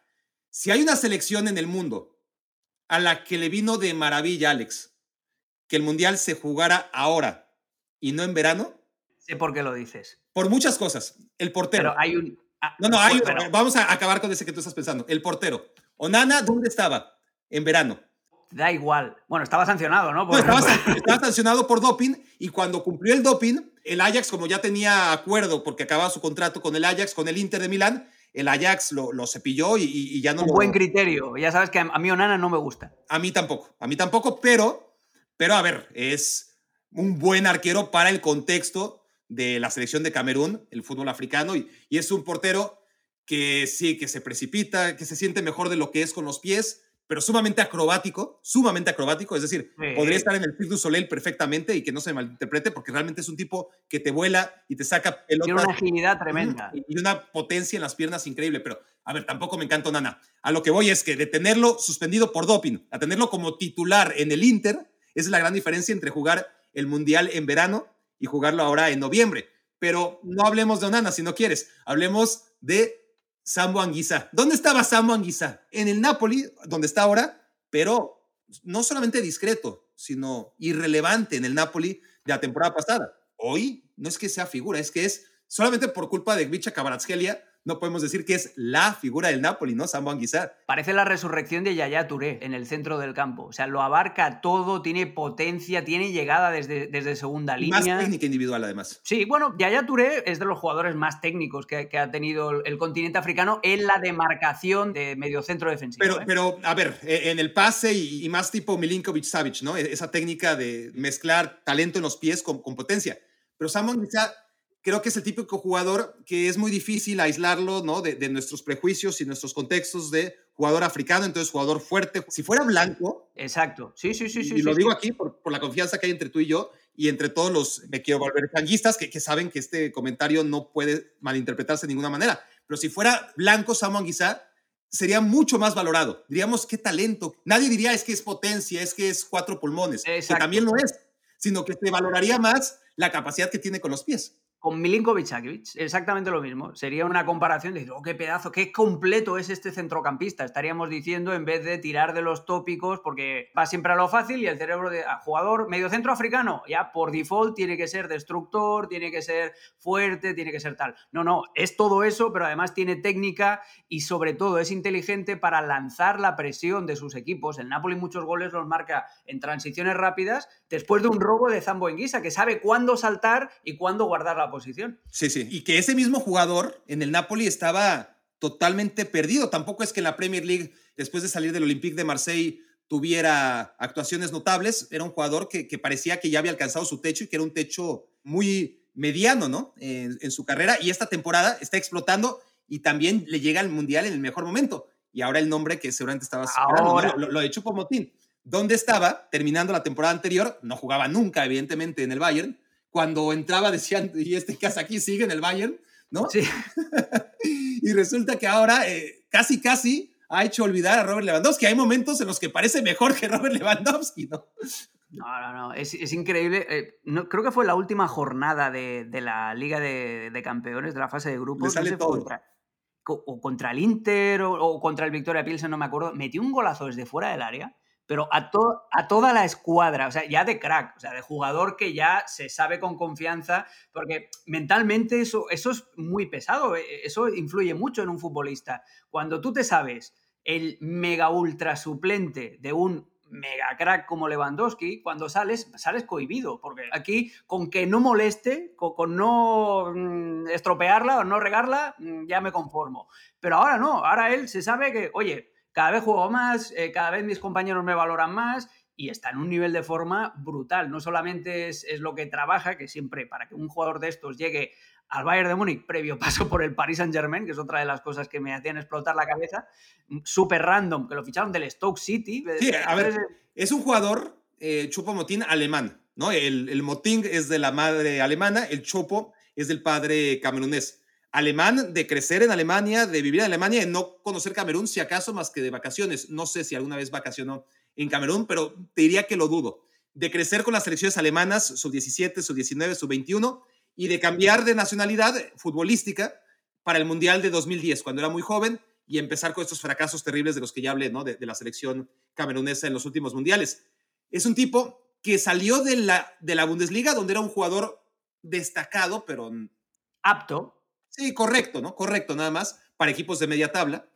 si hay una selección en el mundo a la que le vino de maravilla, Alex, que el Mundial se jugara ahora y no en verano. Sé por qué lo dices. Por muchas cosas. El portero. Pero hay un... Ah, no, no, hay, pero... vamos a acabar con ese que tú estás pensando. El portero. Onana, ¿dónde estaba? En verano. Da igual. Bueno, estaba sancionado, ¿no? Por... no estaba, estaba, sancionado por doping y cuando cumplió el doping, el Ajax, como ya tenía acuerdo porque acababa su contrato con el Ajax, con el Inter de Milán, el Ajax lo, lo cepilló y, y, ya no Un lo... buen criterio. Ya sabes que a, a mí Onana no me gusta. A mí tampoco. A mí tampoco, pero pero a ver, es un buen arquero para el contexto de la selección de Camerún, el fútbol africano, y, y, es un portero que sí, que se precipita, que se siente mejor de lo que es con los pies, pero sumamente acrobático, sumamente acrobático, es decir, podría estar en el Cirque du Soleil perfectamente y que no se malinterprete, porque realmente es un tipo que te vuela y te saca pelotas. Tiene una agilidad tremenda. Y una potencia en las piernas increíble, pero a ver, tampoco me encanta Nana. A lo que voy es que de tenerlo suspendido por doping, a tenerlo como titular en el Inter, es la gran diferencia entre jugar el Mundial en verano y jugarlo ahora en noviembre. Pero no hablemos de Onana si no quieres, hablemos de Sambo Anguisa. ¿Dónde estaba Sambo Anguisa? En el Napoli, donde está ahora, pero no solamente discreto, sino irrelevante en el Napoli de la temporada pasada. Hoy no es que sea figura, es que es solamente por culpa de Gvicha Kvaratskhelia no podemos decir que es la figura del Napoli, ¿no? Sambo Anguissa. Parece la resurrección de Yaya Touré en el centro del campo. O sea, lo abarca todo, tiene potencia, tiene llegada desde, desde segunda línea. Más técnica individual, además. Sí, bueno, Yaya Touré es de los jugadores más técnicos que, ha tenido el continente africano en la demarcación de mediocentro defensivo. Pero, ¿eh? pero a ver, e, en el pase y, más tipo Milinkovic Savic, ¿no? E, esa técnica de mezclar talento en los pies con, con potencia. Pero Sambo Anguissa creo que es el típico jugador que es muy difícil aislarlo ¿no? de, nuestros prejuicios y nuestros contextos de jugador africano, entonces jugador fuerte. Si fuera blanco. Exacto, sí, sí, sí. Y, sí, y lo digo aquí por, por, la confianza que hay entre tú y yo y entre todos los, me quiero volver changuistas, que, que, saben que este comentario no puede malinterpretarse de ninguna manera. Pero si fuera blanco Samuel Anguissa, sería mucho más valorado. Diríamos, qué talento. Nadie diría es que es potencia, es que es cuatro pulmones, que también lo es, sino que se valoraría más la capacidad que tiene con los pies con Milinkovic Sakic, exactamente lo mismo. Sería una comparación de, oh, qué pedazo, qué completo es este centrocampista. Estaríamos diciendo en vez de tirar de los tópicos, porque va siempre a lo fácil y el cerebro de ah, jugador medio centro africano, ya por default tiene que ser destructor, tiene que ser fuerte, tiene que ser tal. No, no, es todo eso, pero además tiene técnica y sobre todo es inteligente para lanzar la presión de sus equipos. El Napoli muchos goles los marca en transiciones rápidas después de un robo de Zambo en Guisa, que sabe cuándo saltar y cuándo guardar la posición. Sí, sí. Y que ese mismo jugador en el Napoli estaba totalmente perdido. Tampoco es que en la Premier League, después de salir del Olympique de Marseille, tuviera actuaciones notables. Era un jugador que, parecía que ya había alcanzado su techo y que era un techo muy mediano, ¿no? En, su carrera. Y esta temporada está explotando y también le llega al Mundial en el mejor momento. Y ahora el nombre que seguramente estaba ahora. lo, lo, de Chupo Motín. ¿Dónde estaba terminando la temporada anterior? No jugaba nunca, evidentemente, en el Bayern cuando entraba decían, y este casa aquí sigue en el Bayern, ¿no? Sí. y resulta que ahora eh, casi, casi ha hecho olvidar a Robert Lewandowski. Hay momentos en los que parece mejor que Robert Lewandowski, ¿no? No, no, no, es, es increíble. Eh, no, creo que fue la última jornada de, de la Liga de, de, Campeones, de la fase de grupos. sale todo. Contra, o contra el Inter o, o, contra el Victoria Pilsen, no me acuerdo. Metió un golazo desde fuera del área pero a, a toda la escuadra, o sea, ya de crack, o sea, de jugador que ya se sabe con confianza, porque mentalmente eso, eso es muy pesado, e, e, eso influye mucho en un futbolista. Cuando tú te sabes el mega ultra suplente de un mega crack como Lewandowski, cuando sales, sales cohibido, porque aquí con que no moleste, con, con no mm, estropearla o no regarla, mm, ya me conformo. Pero ahora no, ahora él se sabe que, oye, cada vez juego más, eh, cada vez mis compañeros me valoran más y está en un nivel de forma brutal. No solamente es, lo que trabaja, que siempre para que un jugador de estos llegue al Bayern de Múnich previo paso por el Paris Saint Germain, que es otra de las cosas que me hacían explotar la cabeza, súper random, que lo ficharon del Stoke City. Sí, a ver, es un jugador, eh, Chupo Motín, alemán, ¿no? El, el Motín es de la madre alemana, el Chopo es del padre camerunés alemán, de crecer en Alemania, de vivir en Alemania, de no conocer Camerún, si acaso más que de vacaciones. No sé si alguna vez vacacionó en Camerún, pero te diría que lo dudo. De crecer con las selecciones alemanas, sub 17, sub 19, sub 21, y de cambiar de nacionalidad futbolística para el Mundial de 2010, cuando era muy joven, y empezar con estos fracasos terribles de los que ya hablé, ¿no? De, la selección camerunesa en los últimos mundiales. Es un tipo que salió de la, de la Bundesliga, donde era un jugador destacado, pero... Apto, Sí, correcto, ¿no? Correcto, nada más, para equipos de media tabla.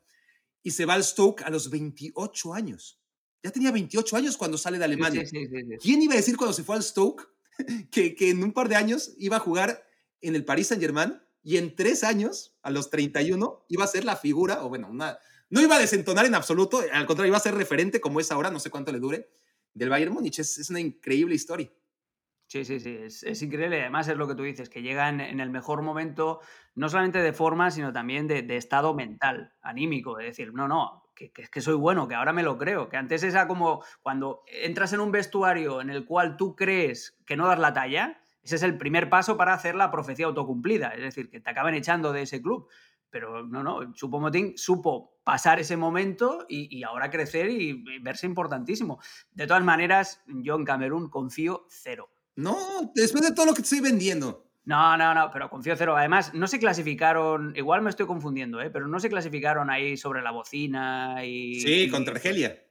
Y se va al Stoke a los 28 años. Ya tenía 28 años cuando sale de Alemania. Sí, sí, sí, ¿Quién iba a decir cuando se fue al Stoke que, que en un par de años iba a jugar en el Paris Saint-Germain y en tres años, a los 31, iba a ser la figura, o bueno, una, no iba a desentonar en absoluto, al contrario, iba a ser referente como es ahora, no sé cuánto le dure, del Bayern Múnich. Es, es una increíble historia. Sí, sí, sí, es, increíble. Además es lo que tú dices, que llega en, el mejor momento, no solamente de forma, sino también de, estado mental, anímico. Es decir, no, no, que, que, que soy bueno, que ahora me lo creo, que antes era como cuando entras en un vestuario en el cual tú crees que no das la talla, ese es el primer paso para hacer la profecía autocumplida, es decir, que te acaban echando de ese club. Pero no, no, Chupomotín supo pasar ese momento y, y ahora crecer y, y verse importantísimo. De todas maneras, yo en Camerún confío cero. No, después de todo lo que te estoy vendiendo. No, no, no, pero confío cero. Además, no se clasificaron, igual me estoy confundiendo, ¿eh? pero no se clasificaron ahí sobre la bocina y... Sí, contra Argelia.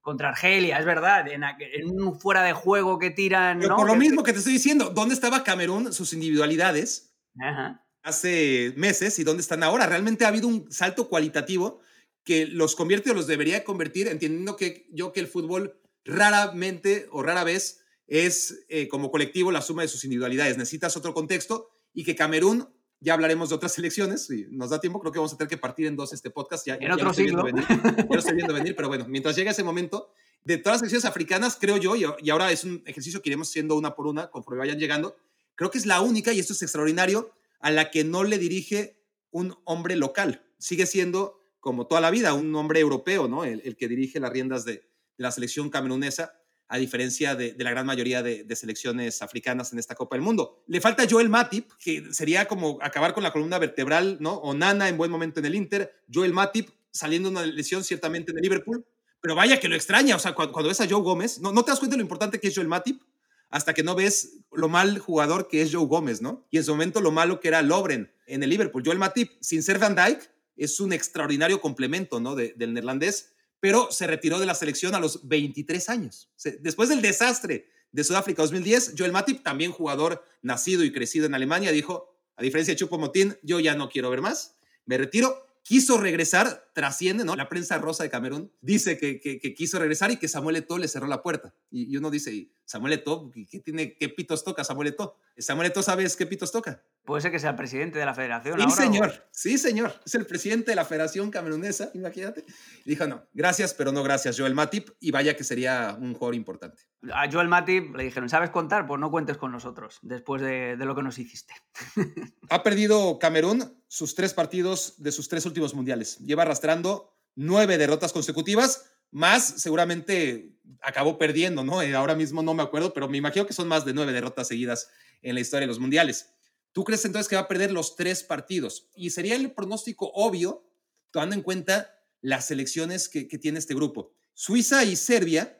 Contra Argelia, es verdad, en, un fuera de juego que tiran... Pero ¿no? por lo mismo que te estoy diciendo, ¿dónde estaba Camerún, sus individualidades Ajá. hace meses y dónde están ahora? Realmente ha habido un salto cualitativo que los convierte o los debería convertir, entendiendo que yo que el fútbol raramente o rara vez es eh, como colectivo la suma de sus individualidades. Necesitas otro contexto y que Camerún, ya hablaremos de otras selecciones, y nos da tiempo, creo que vamos a tener que partir en dos este podcast. Ya, En ya otro lo estoy viendo siglo. venir, ya estoy viendo venir, pero bueno, mientras llega ese momento, de todas las selecciones africanas, creo yo, y, y ahora es un ejercicio que iremos haciendo una por una conforme vayan llegando, creo que es la única, y esto es extraordinario, a la que no le dirige un hombre local. Sigue siendo, como toda la vida, un hombre europeo, ¿no? El, el que dirige las riendas de, de la selección camerunesa, a diferencia de, la gran mayoría de, selecciones africanas en esta Copa del Mundo. Le falta Joel Matip, que sería como acabar con la columna vertebral, ¿no? O Nana en buen momento en el Inter, Joel Matip saliendo de una lesión ciertamente en el Liverpool, pero vaya que lo extraña, o sea, cuando, cuando ves a Joe Gómez, no, no te das cuenta de lo importante que es Joel Matip hasta que no ves lo mal jugador que es Joe Gómez, ¿no? Y en su momento lo malo que era Lobren en el Liverpool. Joel Matip, sin ser Van Dijk, es un extraordinario complemento, ¿no? De- del neerlandés, pero se retiró de la selección a los 23 años. Después del desastre de Sudáfrica 2010, Joel Matip, también jugador nacido y crecido en Alemania, dijo, a diferencia de Chupo Motín, yo ya no quiero ver más, me retiro. Quiso regresar, trasciende, ¿no? La prensa rosa de Camerún dice que, quiso regresar y que Samuel Eto'o le cerró la puerta. Y, uno dice, ¿y Samuel Eto'o, ¿qué, qué tiene, ¿qué pitos toca Samuel Eto'o? Samuel Eto'o, ¿sabes qué pitos toca? Puede ser que sea el presidente de la federación. Sí, ahora, o- señor. Sí, señor. Es el presidente de la Federación Camerunesa, imagínate. Y dijo, no, gracias, pero no gracias, Joel Matip. Y vaya que sería un jugador importante. A Joel Matip le dijeron, ¿sabes contar? Pues no cuentes con nosotros después de, de lo que nos hiciste. Ha perdido Camerún sus tres partidos de sus tres últimos mundiales. Lleva arrastrando nueve derrotas consecutivas, más seguramente acabó perdiendo, ¿no? Eh, ahora mismo no me acuerdo, pero me imagino que son más de nueve derrotas seguidas en la historia de los mundiales. ¿Tú crees entonces que va a perder los tres partidos? Y sería el pronóstico obvio, tomando en cuenta las selecciones que, que tiene este grupo. Suiza y Serbia,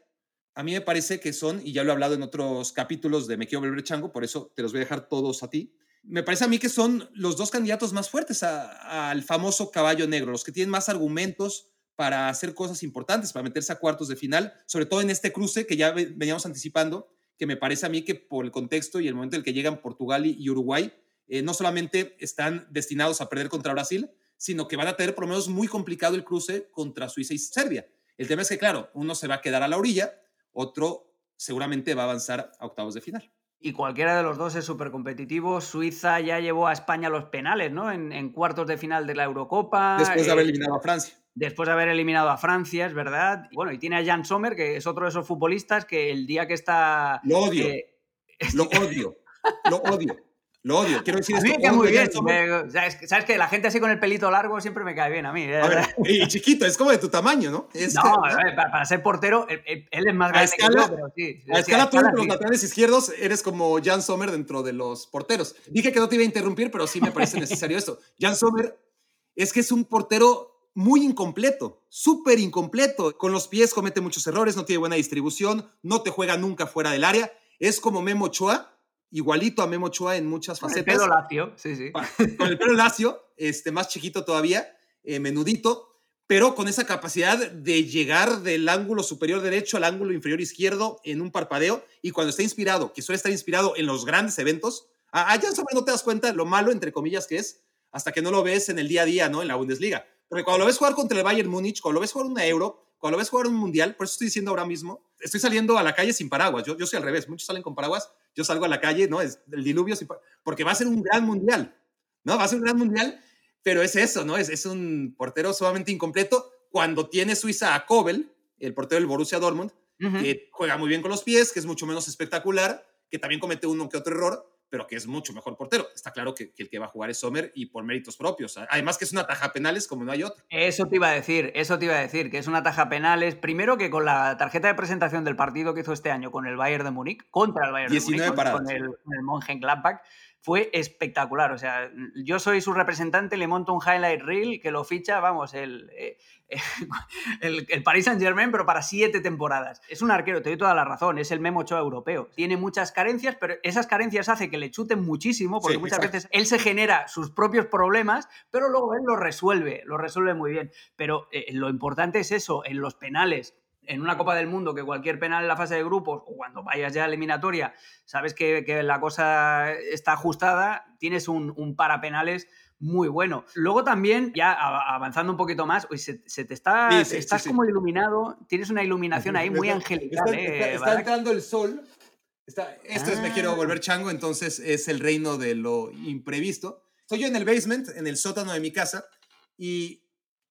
a mí me parece que son, y ya lo he hablado en otros capítulos de Me Quiero Volver Chango, por eso te los voy a dejar todos a ti. Me parece a mí que son los dos candidatos más fuertes al famoso caballo negro, los que tienen más argumentos para hacer cosas importantes, para meterse a cuartos de final, sobre todo en este cruce que ya ve- veníamos anticipando, que me parece a mí que por el contexto y el momento en el que llegan Portugal y Uruguay, eh, no solamente están destinados a perder contra Brasil, sino que van a tener por lo menos muy complicado el cruce contra Suiza y Serbia. El tema es que, claro, uno se va a quedar a la orilla, otro seguramente va a avanzar a octavos de final. Y cualquiera de los dos es súper competitivo. Suiza ya llevó a España a los penales, ¿no? En, en cuartos de final de la Eurocopa. Después de eh, haber eliminado a Francia. después de haber eliminado a Francia, es verdad. Y bueno, y tiene a Jan Sommer, que es otro de esos futbolistas que el día que está. Lo odio, eh, lo odio, lo odio, lo odio. Quiero decir esto. me muy bien. Me- ¿sabes, sabes que la gente así con el pelito largo siempre me cae bien a mí. ¿eh? A ver, y chiquito, es como de tu tamaño, ¿no? Es no, que- a ver, para, para ser portero, él, él- él es más A grande escala- que yo, pero sí. A escala tú entre los laterales izquierdos eres como Jan Sommer dentro de los porteros. Dije que no te iba a interrumpir, pero sí me parece necesario esto. Jan Sommer es que es un portero muy incompleto, súper incompleto. Con los pies comete muchos errores, no tiene buena distribución, no te juega nunca fuera del área. Es como Memo Ochoa, igualito a Memo Ochoa en muchas Con el facetas. pelo lacio, sí, sí. Con el pelo lacio, este, más chiquito todavía, eh, menudito, pero con esa capacidad de llegar del ángulo superior derecho al ángulo inferior izquierdo en un parpadeo y cuando está inspirado, que suele estar inspirado en los grandes eventos, a, a Jan Sommer no te das cuenta lo malo, entre comillas, que es hasta que no lo ves en el día a día, ¿no? En la Bundesliga. Porque cuando lo ves jugar contra el Bayern Múnich, cuando lo ves jugar una Euro, cuando lo ves jugar un Mundial, por eso estoy diciendo ahora mismo, estoy saliendo a la calle sin paraguas. Yo, yo soy al revés, muchos salen con paraguas, yo salgo a la calle, ¿no? Es el diluvio, porque va a ser un gran Mundial, ¿no? Va a ser un gran Mundial, pero es eso, ¿no? Es, es un portero sumamente incompleto. Cuando tiene Suiza a Kobel, el portero del Borussia Dortmund, que juega muy bien con los pies, que es mucho menos espectacular, que también comete uno que otro error, pero que es mucho mejor portero. Está claro que, el que va a jugar es Sommer y por méritos propios. Además que es una taja penales como no hay otro. Eso te iba a decir, eso te iba a decir, que es una taja penales. Primero que con la tarjeta de presentación del partido que hizo este año con el Bayern de Múnich, contra el Bayern de Múnich, con, el, el Mönchengladbach, fue espectacular. O sea, yo soy su representante, le monto un highlight reel que lo ficha, vamos, el, eh, el, el, Paris Saint Germain, pero para siete temporadas. Es un arquero, te doy toda la razón, es el Memo Ochoa europeo. Tiene muchas carencias, pero esas carencias hace que le chuten muchísimo, porque muchas veces él se genera sus propios problemas, pero luego él los resuelve, lo resuelve muy bien. Pero eh, lo importante es eso, en los penales en una Copa del Mundo que cualquier penal en la fase de grupos o cuando vayas ya a eliminatoria, sabes que, la cosa está ajustada, tienes un, un para penales muy bueno. Luego también, ya avanzando un poquito más, se, te está, estás como iluminado, tienes una iluminación ahí muy angelical. Está, está, eh, entrando el sol. Está, esto es Me Quiero ah. Volver Chango, entonces es el reino de lo imprevisto. Estoy yo en el basement, en el sótano de mi casa, y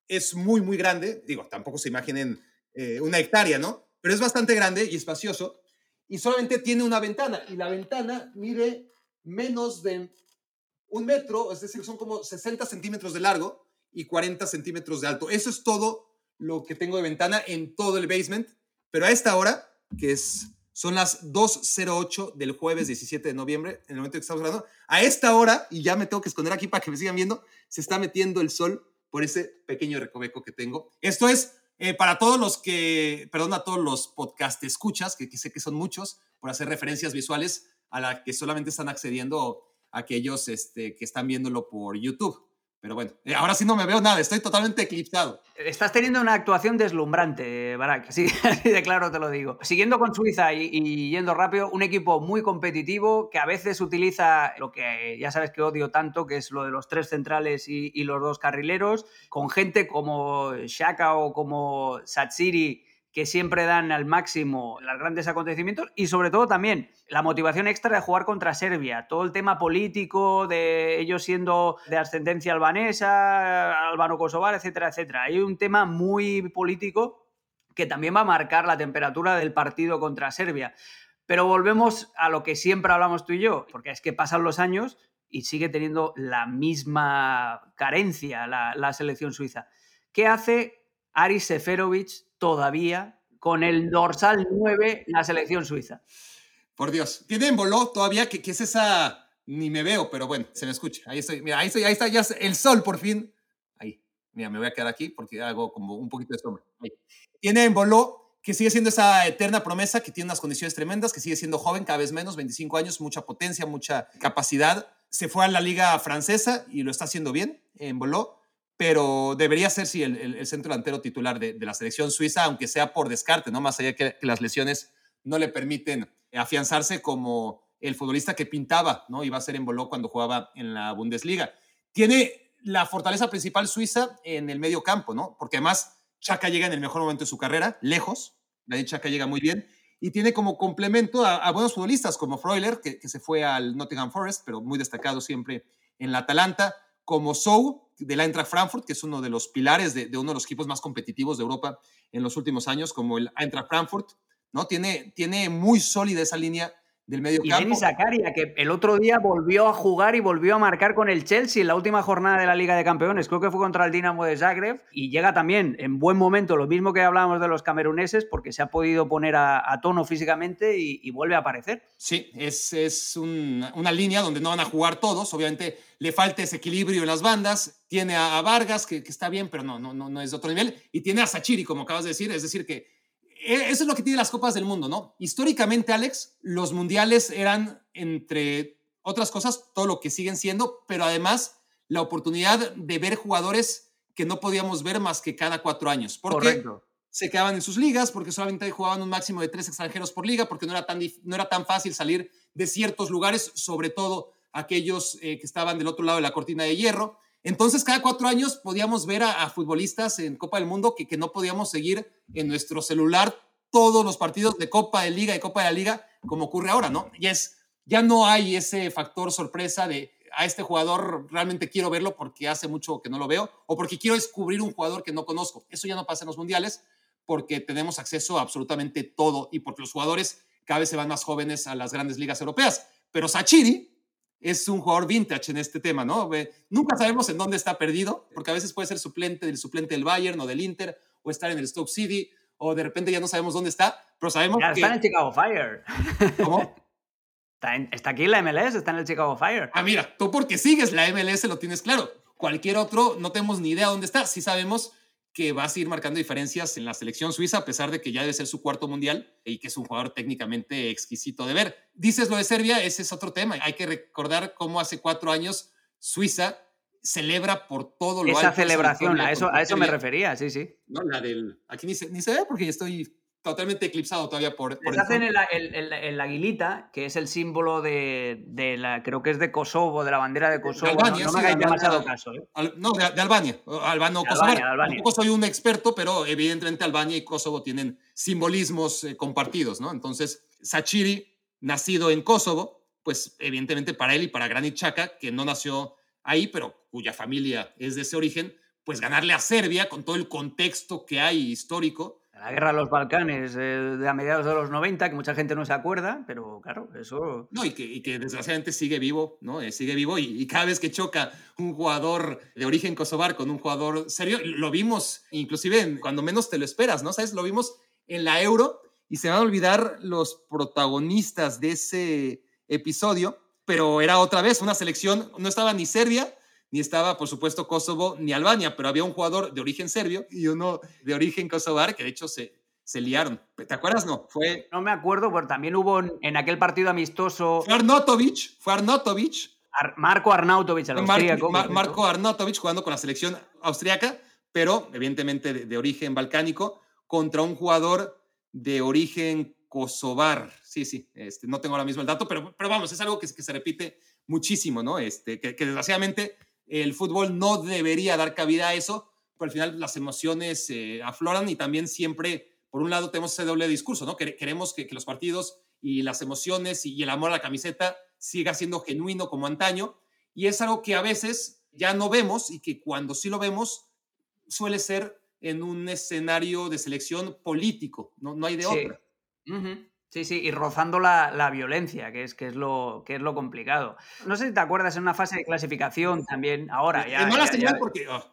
es muy, muy grande. Digo, tampoco se imaginen eh, una hectárea, ¿no? Pero es bastante grande y espacioso y solamente tiene una ventana y la ventana mide menos de un metro, es decir, son como 60 centímetros de largo y 40 centímetros de alto. Eso es todo lo que tengo de ventana en todo el basement, pero a esta hora, que es, son las 2.08 del jueves 17 de noviembre, en el momento que estamos hablando, a esta hora, y ya me tengo que esconder aquí para que me sigan viendo, se está metiendo el sol por ese pequeño recoveco que tengo. Esto es eh, para todos los que, perdón, a todos los podcast escuchas, que, sé que son muchos, por hacer referencias visuales a la que solamente están accediendo aquellos este, que están viéndolo por YouTube. Pero bueno, eh, ahora sí no me veo nada, estoy totalmente eclipsado. Estás teniendo una actuación deslumbrante, Barak, así, de claro te lo digo. Siguiendo con Suiza y, yendo rápido, un equipo muy competitivo que a veces utiliza lo que ya sabes que odio tanto, que es lo de los tres centrales y, y los dos carrileros, con gente como Shaka o como Satsiri que siempre dan al máximo los grandes acontecimientos y sobre todo también la motivación extra de jugar contra Serbia, todo el tema político de ellos siendo de ascendencia albanesa, albano-kosovar, etcétera, etcétera. Hay un tema muy político que también va a marcar la temperatura del partido contra Serbia. Pero volvemos a lo que siempre hablamos tú y yo, porque es que pasan los años y sigue teniendo la misma carencia la, la selección suiza. ¿Qué hace Aris Seferovic todavía con el dorsal 9 la selección suiza. Por Dios. Tiene en Boló todavía, que, es esa. Ni me veo, pero bueno, se me escucha. Ahí estoy. Mira, ahí estoy, ahí está ya el sol por fin. Ahí. Mira, me voy a quedar aquí porque hago como un poquito de sombra. Tiene en Boló que sigue siendo esa eterna promesa, que tiene unas condiciones tremendas, que sigue siendo joven cada vez menos, 25 años, mucha potencia, mucha capacidad. Se fue a la liga francesa y lo está haciendo bien en Boló pero debería ser, sí, el, centro delantero titular de, la selección suiza, aunque sea por descarte, ¿no? Más allá que, que las lesiones no le permiten afianzarse como el futbolista que pintaba, ¿no? Iba a ser en Boló cuando jugaba en la Bundesliga. Tiene la fortaleza principal suiza en el medio campo, ¿no? Porque además Chaka llega en el mejor momento de su carrera, lejos, la Chaka llega muy bien, y tiene como complemento a, buenos futbolistas como Freuler, que, que, se fue al Nottingham Forest, pero muy destacado siempre en la Atalanta, como Sou, del Eintracht Frankfurt, que es uno de los pilares de, uno de los equipos más competitivos de Europa en los últimos años, como el Eintracht Frankfurt, ¿no? Tiene, tiene muy sólida esa línea del medio y campo. Denis Zakaria, que el otro día volvió a jugar y volvió a marcar con el Chelsea en la última jornada de la Liga de Campeones. Creo que fue contra el Dinamo de Zagreb y llega también en buen momento, lo mismo que hablábamos de los cameruneses, porque se ha podido poner a, tono físicamente y, vuelve a aparecer. Sí, es, es una línea donde no van a jugar todos. Obviamente le falta ese equilibrio en las bandas. Tiene a, Vargas, que, que, está bien, pero no, no, no, no es de otro nivel. Y tiene a Sachiri, como acabas de decir. Es decir, que eso es lo que tiene las Copas del Mundo, ¿no? Históricamente, Alex, los mundiales eran, entre otras cosas, todo lo que siguen siendo, pero además la oportunidad de ver jugadores que no podíamos ver más que cada cuatro años. Porque Correcto. se quedaban en sus ligas, porque solamente jugaban un máximo de tres extranjeros por liga, porque no era tan, no era tan fácil salir de ciertos lugares, sobre todo aquellos eh, que estaban del otro lado de la cortina de hierro. Entonces, cada cuatro años podíamos ver a, futbolistas en Copa del Mundo que, no podíamos seguir en nuestro celular todos los partidos de Copa de Liga y Copa de la Liga, como ocurre ahora, ¿no? Y es, ya no hay ese factor sorpresa de a este jugador realmente quiero verlo porque hace mucho que no lo veo o porque quiero descubrir un jugador que no conozco. Eso ya no pasa en los mundiales porque tenemos acceso a absolutamente todo y porque los jugadores cada vez se van más jóvenes a las grandes ligas europeas. Pero Sachiri, es un jugador vintage en este tema, ¿no? Nunca sabemos en dónde está perdido, porque a veces puede ser suplente del suplente del Bayern o del Inter, o estar en el Stoke City, o de repente ya no sabemos dónde está, pero sabemos ya, que... Está en el Chicago Fire. ¿Cómo? Está, está, aquí en la MLS, está en el Chicago Fire. Ah, mira, tú porque sigues la MLS lo tienes claro. Cualquier otro, no tenemos ni idea dónde está. Sí sabemos que va a seguir marcando diferencias en la selección suiza, a pesar de que ya debe ser su cuarto mundial y que es un jugador técnicamente exquisito de ver. Dices lo de Serbia, ese es otro tema. Hay que recordar cómo hace cuatro años Suiza celebra por todo lo Esa celebración, a eso, a eso me refería, sí, sí. No, la del. Aquí ni se, ni se ve porque estoy totalmente eclipsado todavía por... por hacen el, el, el, aguilita, que es el símbolo de, de, la, creo que es de Kosovo, de la bandera de Kosovo. De Albania, no, no me hagáis demasiado caso. ¿eh? no, de, de, Albania. Albano, de Kosovo. Tampoco soy un experto, pero evidentemente Albania y Kosovo tienen simbolismos eh, compartidos, ¿no? Entonces, Sachiri, nacido en Kosovo, pues evidentemente para él y para Granit Xhaka, que no nació ahí, pero cuya familia es de ese origen, pues ganarle a Serbia con todo el contexto que hay histórico, la guerra de los Balcanes eh, de a mediados de los 90, que mucha gente no se acuerda, pero claro, eso... No, y que, desgraciadamente sigue vivo, ¿no? Eh, sigue vivo y, cada vez que choca un jugador de origen kosovar con un jugador serio, lo vimos inclusive cuando menos te lo esperas, ¿no? ¿Sabes? Lo vimos en la Euro y se van a olvidar los protagonistas de ese episodio, pero era otra vez una selección, no estaba ni Serbia, ni estaba, por supuesto, Kosovo ni Albania, pero había un jugador de origen serbio y uno de origen kosovar que de hecho se, se liaron. ¿Te acuerdas? No, fue... No me acuerdo, pero también hubo en aquel partido amistoso... Fue Arnautovic, fue Arnautovic. Marco Arnautovic, el austríaco. Marco Arnautovic jugando con la selección austriaca, pero evidentemente de, origen balcánico, contra un jugador de origen kosovar. Sí, sí, este, no tengo ahora mismo el dato, pero, pero vamos, es algo que, que se repite muchísimo, ¿no? Este, que, que desgraciadamente el fútbol no debería dar cabida a eso, pero al final las emociones eh, afloran y también siempre, por un lado, tenemos ese doble discurso, ¿no? Queremos que, los partidos y las emociones y el amor a la camiseta siga siendo genuino como antaño, y es algo que a veces ya no vemos y que cuando sí lo vemos suele ser en un escenario de selección político, no, no hay de otra. Sí, sí, y rozando la, violencia, que es, que, es lo, que es lo complicado. No sé si te acuerdas en una fase de clasificación también, ahora. Ya, no las tenía porque. Oh,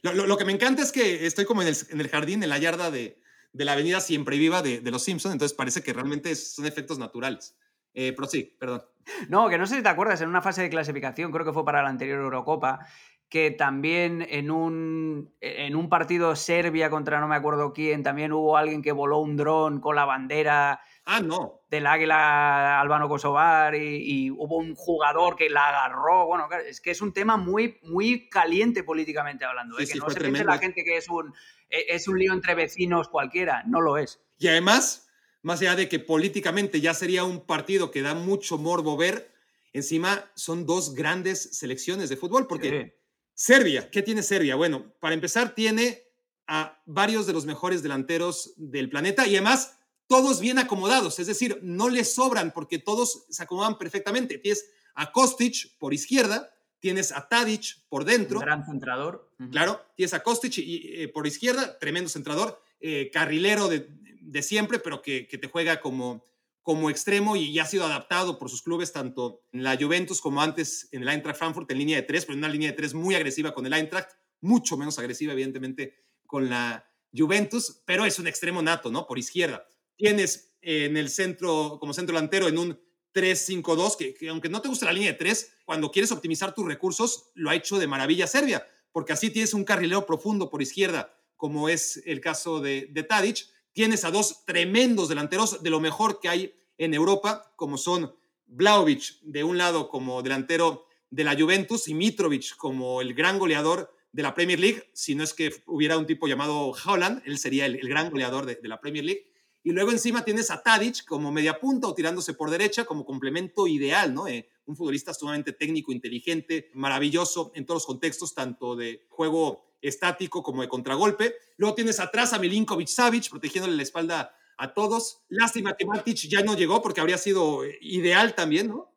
lo, que me encanta es que estoy como en el, jardín, en la yarda de, la avenida Siempre Viva de, los Simpsons, entonces parece que realmente son efectos naturales. Eh, pero sí, perdón. No, que no sé si te acuerdas, en una fase de clasificación, creo que fue para la anterior Eurocopa, que también en un, en un partido Serbia contra no me acuerdo quién, también hubo alguien que voló un dron con la bandera Ah, no. Del águila albano kosovar y, hubo un jugador que la agarró. Bueno, es que es un tema muy, muy caliente políticamente hablando. ¿eh? que no se piense la gente que es un, e, es un lío entre vecinos cualquiera. No lo es. Y además, más allá de que políticamente ya sería un partido que da mucho morbo ver, encima son dos grandes selecciones de fútbol. Porque Serbia, ¿qué tiene Serbia? Bueno, para empezar, tiene a varios de los mejores delanteros del planeta y además todos bien acomodados, es decir, no les sobran porque todos se acomodan perfectamente. Tienes a Kostic por izquierda, tienes a Tadic por dentro. gran centrador. Claro, tienes a Kostic y, eh, por izquierda, tremendo centrador, eh, carrilero de, siempre, pero que, te juega como, como extremo y ya ha sido adaptado por sus clubes, tanto en la Juventus como antes en el Eintracht Frankfurt en línea de tres, pero en una línea de tres muy agresiva con el Eintracht, mucho menos agresiva, evidentemente, con la Juventus, pero es un extremo nato, ¿no? Por izquierda. Tienes en el centro, como centro delantero, en un 3-5-2, que, aunque no te gusta la línea de 3, cuando quieres optimizar tus recursos, lo ha hecho de maravilla Serbia, porque así tienes un carrilero profundo por izquierda, como es el caso de, de Tadic. Tienes a dos tremendos delanteros de lo mejor que hay en Europa, como son Blaovic, de un lado como delantero de la Juventus, y Mitrovic como el gran goleador de la Premier League. Si no es que hubiera un tipo llamado Holland, él sería el, gran goleador de la Premier League. Y luego encima tienes a Tadic como media punta o tirándose por derecha como complemento ideal, ¿no? Eh, un futbolista sumamente técnico, inteligente, maravilloso en todos los contextos, tanto de juego estático como de contragolpe. Luego tienes atrás a Milinkovic Savic protegiéndole la espalda a todos. Lástima que Matic ya no llegó porque habría sido ideal también, ¿no?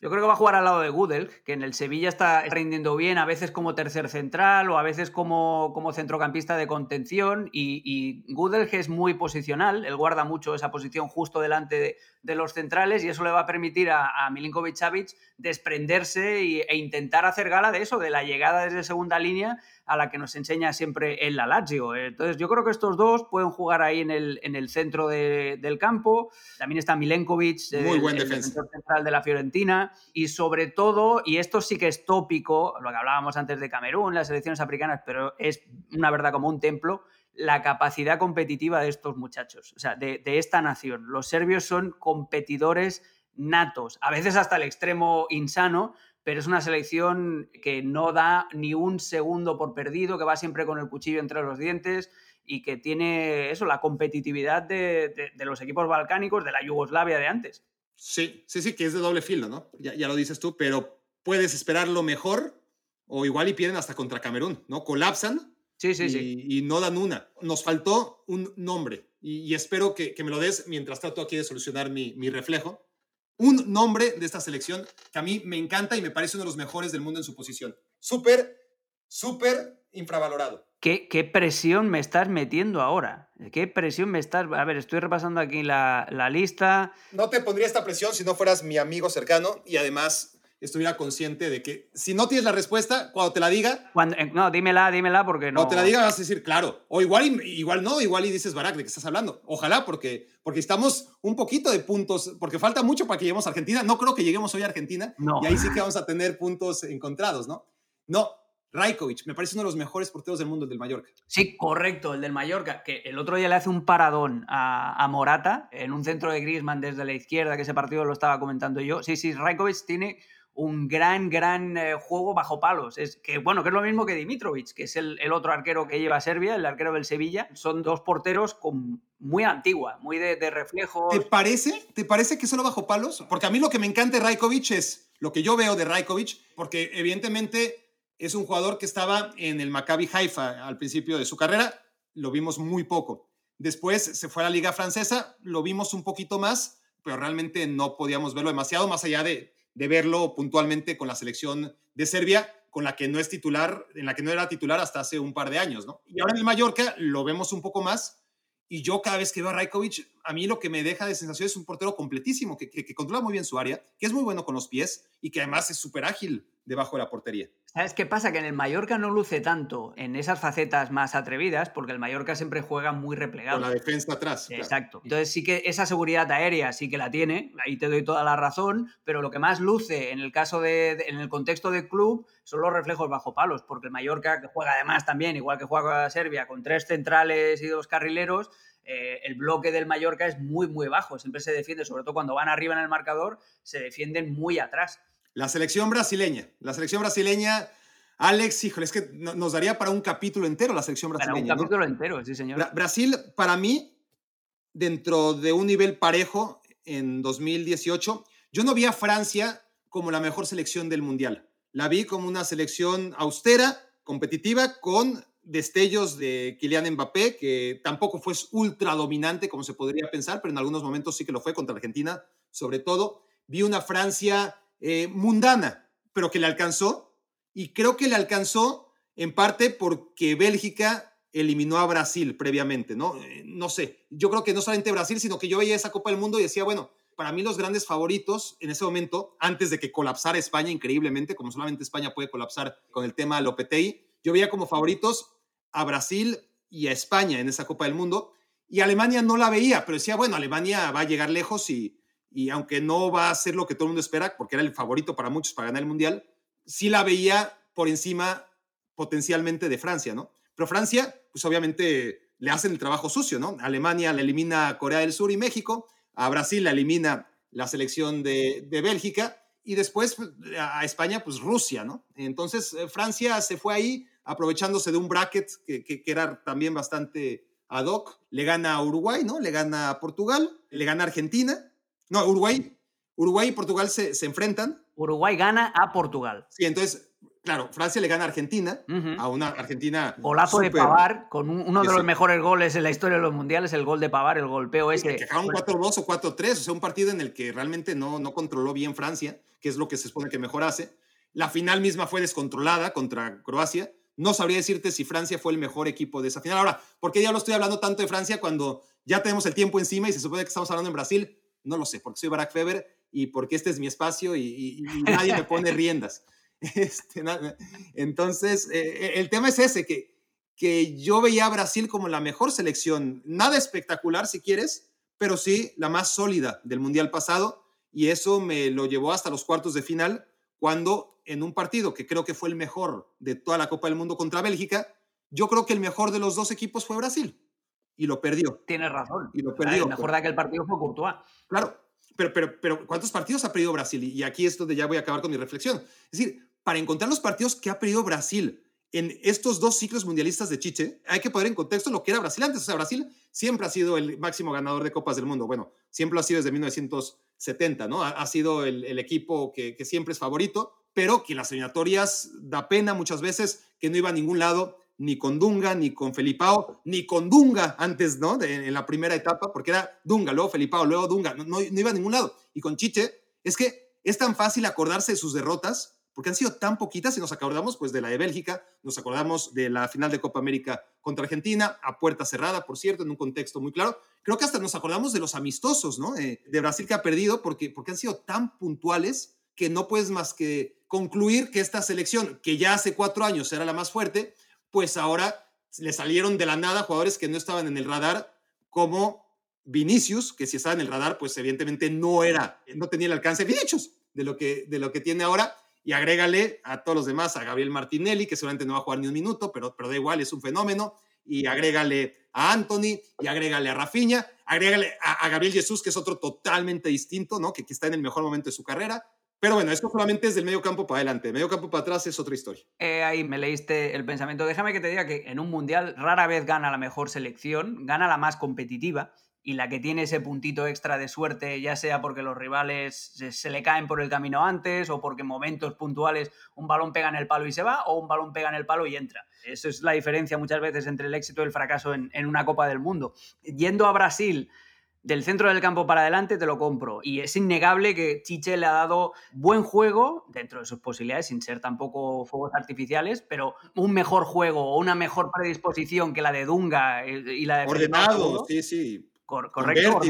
Yo creo que va a jugar al lado de Gudel, que en el Sevilla está rindiendo bien, a veces como tercer central o a veces como, como centrocampista de contención. Y, y Gudel es muy posicional, él guarda mucho esa posición justo delante de, los centrales y eso le va a permitir a, a Milinkovic Savic desprenderse e intentar hacer gala de eso, de la llegada desde segunda línea a la que nos enseña siempre el la Lazio. Entonces, yo creo que estos dos pueden jugar ahí en el, en el centro del campo. También está Milenkovic, Muy el, buen el defensor central de la Fiorentina. Y sobre todo, y esto sí que es tópico, lo que hablábamos antes de Camerún, las selecciones africanas, pero es una verdad como un templo, la capacidad competitiva de estos muchachos, o sea, de, de esta nación. Los serbios son competidores natos, a veces hasta el extremo insano, pero es una selección que no da ni un segundo por perdido, que va siempre con el cuchillo entre los dientes y que tiene eso, la competitividad de, de, los equipos balcánicos, de la Yugoslavia de antes. Sí, sí, sí, que es de doble filo, ¿no? Ya, ya lo dices tú, pero puedes esperar lo mejor o igual y pierden hasta contra Camerún, ¿no? Colapsan sí, sí, y, sí. y no dan una. Nos faltó un nombre y, y espero que, que, me lo des mientras trato aquí de solucionar mi, mi reflejo un nombre de esta selección que a mí me encanta y me parece uno de los mejores del mundo en su posición. Súper, súper infravalorado. ¿Qué, ¿Qué, presión me estás metiendo ahora? ¿Qué presión me estás...? A ver, estoy repasando aquí la, la lista. No te pondría esta presión si no fueras mi amigo cercano y además estuviera consciente de que si no tienes la respuesta, cuando te la diga... Cuando, eh, no, dímela, dímela porque no... Cuando te la diga vas a decir, claro. O igual, igual no, igual y dices, Barak, ¿de qué estás hablando? Ojalá, porque, porque estamos un poquito de puntos, porque falta mucho para que lleguemos a Argentina. No creo que lleguemos hoy a Argentina. No. Y ahí sí que vamos a tener puntos encontrados, ¿no? No, Rajkovic, me parece uno de los mejores porteros del mundo, el del Mallorca. Sí, correcto, el del Mallorca, que el otro día le hace un paradón a, a Morata en un centro de Griezmann desde la izquierda, que ese partido lo estaba comentando yo. Sí, sí, Rajkovic tiene un gran, gran eh, juego bajo palos. Es que, bueno, que es lo mismo que Dimitrovic, que es el, el, otro arquero que lleva Serbia, el arquero del Sevilla. Son dos porteros con muy antigua, muy de, de reflejos. ¿Te parece? ¿Te parece que solo bajo palos? Porque a mí lo que me encanta de Rajkovic es lo que yo veo de Rajkovic, porque evidentemente es un jugador que estaba en el Maccabi Haifa al principio de su carrera, lo vimos muy poco. Después se fue a la liga francesa, lo vimos un poquito más, pero realmente no podíamos verlo demasiado, más allá de, de verlo puntualmente con la selección de Serbia, con la que no es titular, en la que no era titular hasta hace un par de años, ¿no? Y ahora en el Mallorca lo vemos un poco más, y yo cada vez que veo a Rajkovic, a mí lo que me deja de sensación es un portero completísimo, que, controla muy bien su área, que es muy bueno con los pies y que además es súper ágil debajo de la portería. ¿Sabes qué pasa? Que en el Mallorca no luce tanto en esas facetas más atrevidas, porque el Mallorca siempre juega muy replegado. Con la defensa atrás. Exacto. Entonces sí que esa seguridad aérea sí que la tiene, ahí te doy toda la razón, pero lo que más luce en el caso de, de en el contexto del club son los reflejos bajo palos, porque el Mallorca, que juega además también, igual que juega Serbia, con tres centrales y dos carrileros, eh, el bloque del Mallorca es muy, muy bajo. Siempre se defiende, sobre todo cuando van arriba en el marcador, se defienden muy atrás. La selección brasileña. La selección brasileña, Alex, híjole, es que nos daría para un capítulo entero la selección brasileña. Para un capítulo ¿no? entero, sí, señor. Bra Brasil, para mí, dentro de un nivel parejo en 2018, yo no vi a Francia como la mejor selección del Mundial. La vi como una selección austera, competitiva, con destellos de Kylian Mbappé, que tampoco fue ultra dominante como se podría pensar, pero en algunos momentos sí que lo fue contra Argentina, sobre todo. Vi una Francia eh, mundana, pero que le alcanzó, y creo que le alcanzó en parte porque Bélgica eliminó a Brasil previamente, ¿no? Eh, no sé, yo creo que no solamente Brasil, sino que yo veía esa Copa del Mundo y decía, bueno, para mí los grandes favoritos en ese momento, antes de que colapsara España increíblemente, como solamente España puede colapsar con el tema Lopetegui, yo veía como favoritos a Brasil y a España en esa Copa del Mundo, y Alemania no la veía, pero decía, bueno, Alemania va a llegar lejos y, y aunque no va a ser lo que todo el mundo espera, porque era el favorito para muchos para ganar el Mundial, sí la veía por encima potencialmente de Francia, ¿no? Pero Francia, pues obviamente le hacen el trabajo sucio, ¿no? Alemania la elimina a Corea del Sur y México, a Brasil la elimina la selección de, de Bélgica y después pues, a España, pues Rusia, ¿no? Entonces eh, Francia se fue ahí aprovechándose de un bracket que, que, que era también bastante ad hoc, le gana a Uruguay, ¿no? Le gana a Portugal, le gana a Argentina, no, Uruguay, Uruguay y Portugal se, se, enfrentan. Uruguay gana a Portugal. Sí, entonces claro, Francia le gana a Argentina, a una Argentina. Golazo de Pavar, con uno de los mejores goles en la historia de los mundiales, el gol de Pavar, el golpeo ese. Que un 4-2 o 4-3, o sea, un partido en el que realmente no, no controló bien Francia, que es lo que se supone que mejor hace. La final misma fue descontrolada contra Croacia. No sabría decirte si Francia fue el mejor equipo de esa final. Ahora, ¿por qué ya lo estoy hablando tanto de Francia cuando ya tenemos el tiempo encima y se supone que estamos hablando en Brasil? No lo sé, porque soy Barack Feber y porque este es mi espacio y, nadie me pone riendas. Este, entonces, eh, eh, el tema es ese, que, que yo veía a Brasil como la mejor selección, nada espectacular si quieres, pero sí la más sólida del Mundial pasado y eso me lo llevó hasta los cuartos de final cuando en un partido que creo que fue el mejor de toda la Copa del Mundo contra Bélgica, yo creo que el mejor de los dos equipos fue Brasil y lo perdió. Tienes razón. Y lo perdió. El mejor de aquel partido fue Courtois. Claro, pero, pero, pero ¿cuántos partidos ha perdido Brasil? Y aquí es donde ya voy a acabar con mi reflexión. Es decir, para encontrar los partidos que ha perdido Brasil en estos dos ciclos mundialistas de Chiche, hay que poner en contexto lo que era Brasil antes. O sea, Brasil siempre ha sido el máximo ganador de Copas del Mundo. Bueno, siempre lo ha sido desde 1970, ¿no? Ha, sido el, equipo que, que, siempre es favorito, pero que las eliminatorias da pena muchas veces, que no iba a ningún lado, ni con Dunga, ni con Felipao, ni con Dunga antes, ¿no? en la primera etapa, porque era Dunga, luego Felipao, luego Dunga, no, no iba a ningún lado. Y con Chiche, es que es tan fácil acordarse de sus derrotas porque han sido tan poquitas y nos acordamos pues de la de Bélgica, nos acordamos de la final de Copa América contra Argentina, a puerta cerrada, por cierto, en un contexto muy claro. Creo que hasta nos acordamos de los amistosos, ¿no? Eh, de Brasil que ha perdido porque, porque han sido tan puntuales que no puedes más que concluir que esta selección, que ya hace cuatro años era la más fuerte, pues ahora le salieron de la nada jugadores que no estaban en el radar, como Vinicius, que si estaba en el radar, pues evidentemente no era, no tenía el alcance Vinicius de lo que, de lo que tiene ahora y agrégale a todos los demás, a Gabriel Martinelli, que seguramente no va a jugar ni un minuto, pero, pero da igual, es un fenómeno, y agrégale a Anthony, y agrégale a Rafinha, agrégale a, Gabriel Jesús, que es otro totalmente distinto, ¿no? Que, que, está en el mejor momento de su carrera. Pero bueno, esto solamente es del medio campo para adelante. Medio campo para atrás es otra historia. Eh, ahí me leíste el pensamiento. Déjame que te diga que en un mundial rara vez gana la mejor selección, gana la más competitiva y la que tiene ese puntito extra de suerte, ya sea porque los rivales se, le caen por el camino antes o porque en momentos puntuales un balón pega en el palo y se va o un balón pega en el palo y entra. Eso es la diferencia muchas veces entre el éxito y el fracaso en, en una Copa del Mundo. Yendo a Brasil del centro del campo para adelante te lo compro. Y es innegable que Chiche le ha dado buen juego, dentro de sus posibilidades, sin ser tampoco fuegos artificiales, pero un mejor juego o una mejor predisposición que la de Dunga eh, y la de... Ordenado, sí, sí correcto.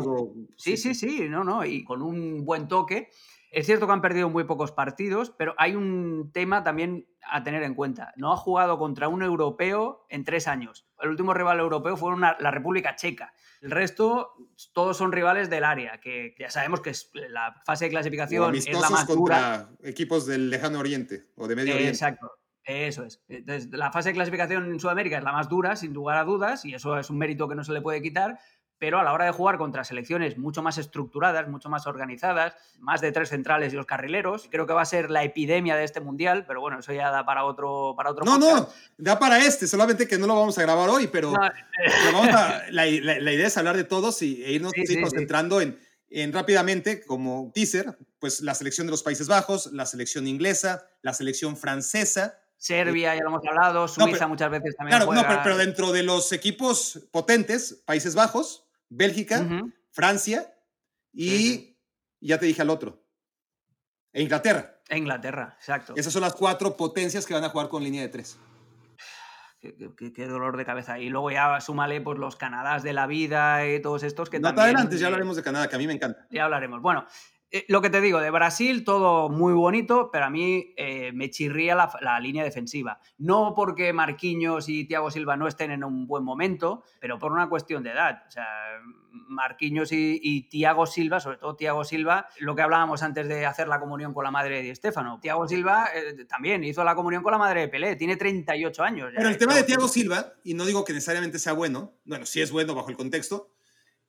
sí, sí, sí, no, no, y con un buen toque. Es cierto que han perdido muy pocos partidos, pero hay un tema también a tener en cuenta. No ha jugado contra un europeo en tres años. El último rival europeo fue la República Checa. El resto, todos son rivales del área, que ya sabemos que es la fase de clasificación es la más contra equipos del lejano oriente o de medio oriente. Exacto. Eso es. Entonces, la fase de clasificación en Sudamérica es la más dura, sin lugar a dudas, y eso es un mérito que no se le puede quitar, pero a la hora de jugar contra selecciones mucho más estructuradas, mucho más organizadas, más de tres centrales y los carrileros, creo que va a ser la epidemia de este mundial, pero bueno, eso ya da para otro para otro No, no, da para este, solamente que no lo vamos a grabar hoy, pero, la, idea es hablar de todos y, e irnos concentrando En, en rápidamente, como teaser, pues la selección de los Países Bajos, la selección inglesa, la selección francesa, Serbia, ya lo hemos hablado, Suiza muchas veces también. Claro, no, pero, dentro de los equipos potentes, Países Bajos, Bélgica, Francia y ya te dije al otro. E Inglaterra. E Inglaterra, exacto. Esas son las cuatro potencias que van a jugar con línea de tres. Qué, dolor de cabeza. Y luego ya súmale pues, los Canadás de la vida y todos estos que no también... adelante, ya hablaremos de Canadá, que a mí me encanta. Ya hablaremos. Bueno, eh, lo que te digo, de Brasil todo muy bonito, pero a mí eh, me chirría la, línea defensiva. No porque Marquinhos y Thiago Silva no estén en un buen momento, pero por una cuestión de edad. O sea, Marquinhos y, y Thiago Silva, sobre todo Thiago Silva, lo que hablábamos antes de hacer la comunión con la madre de Di Stefano. Thiago Silva eh, también hizo la comunión con la madre de Pelé, tiene 38 años. pero el tema de Thiago Silva, y no digo que necesariamente sea bueno, bueno, sí es bueno bajo el contexto,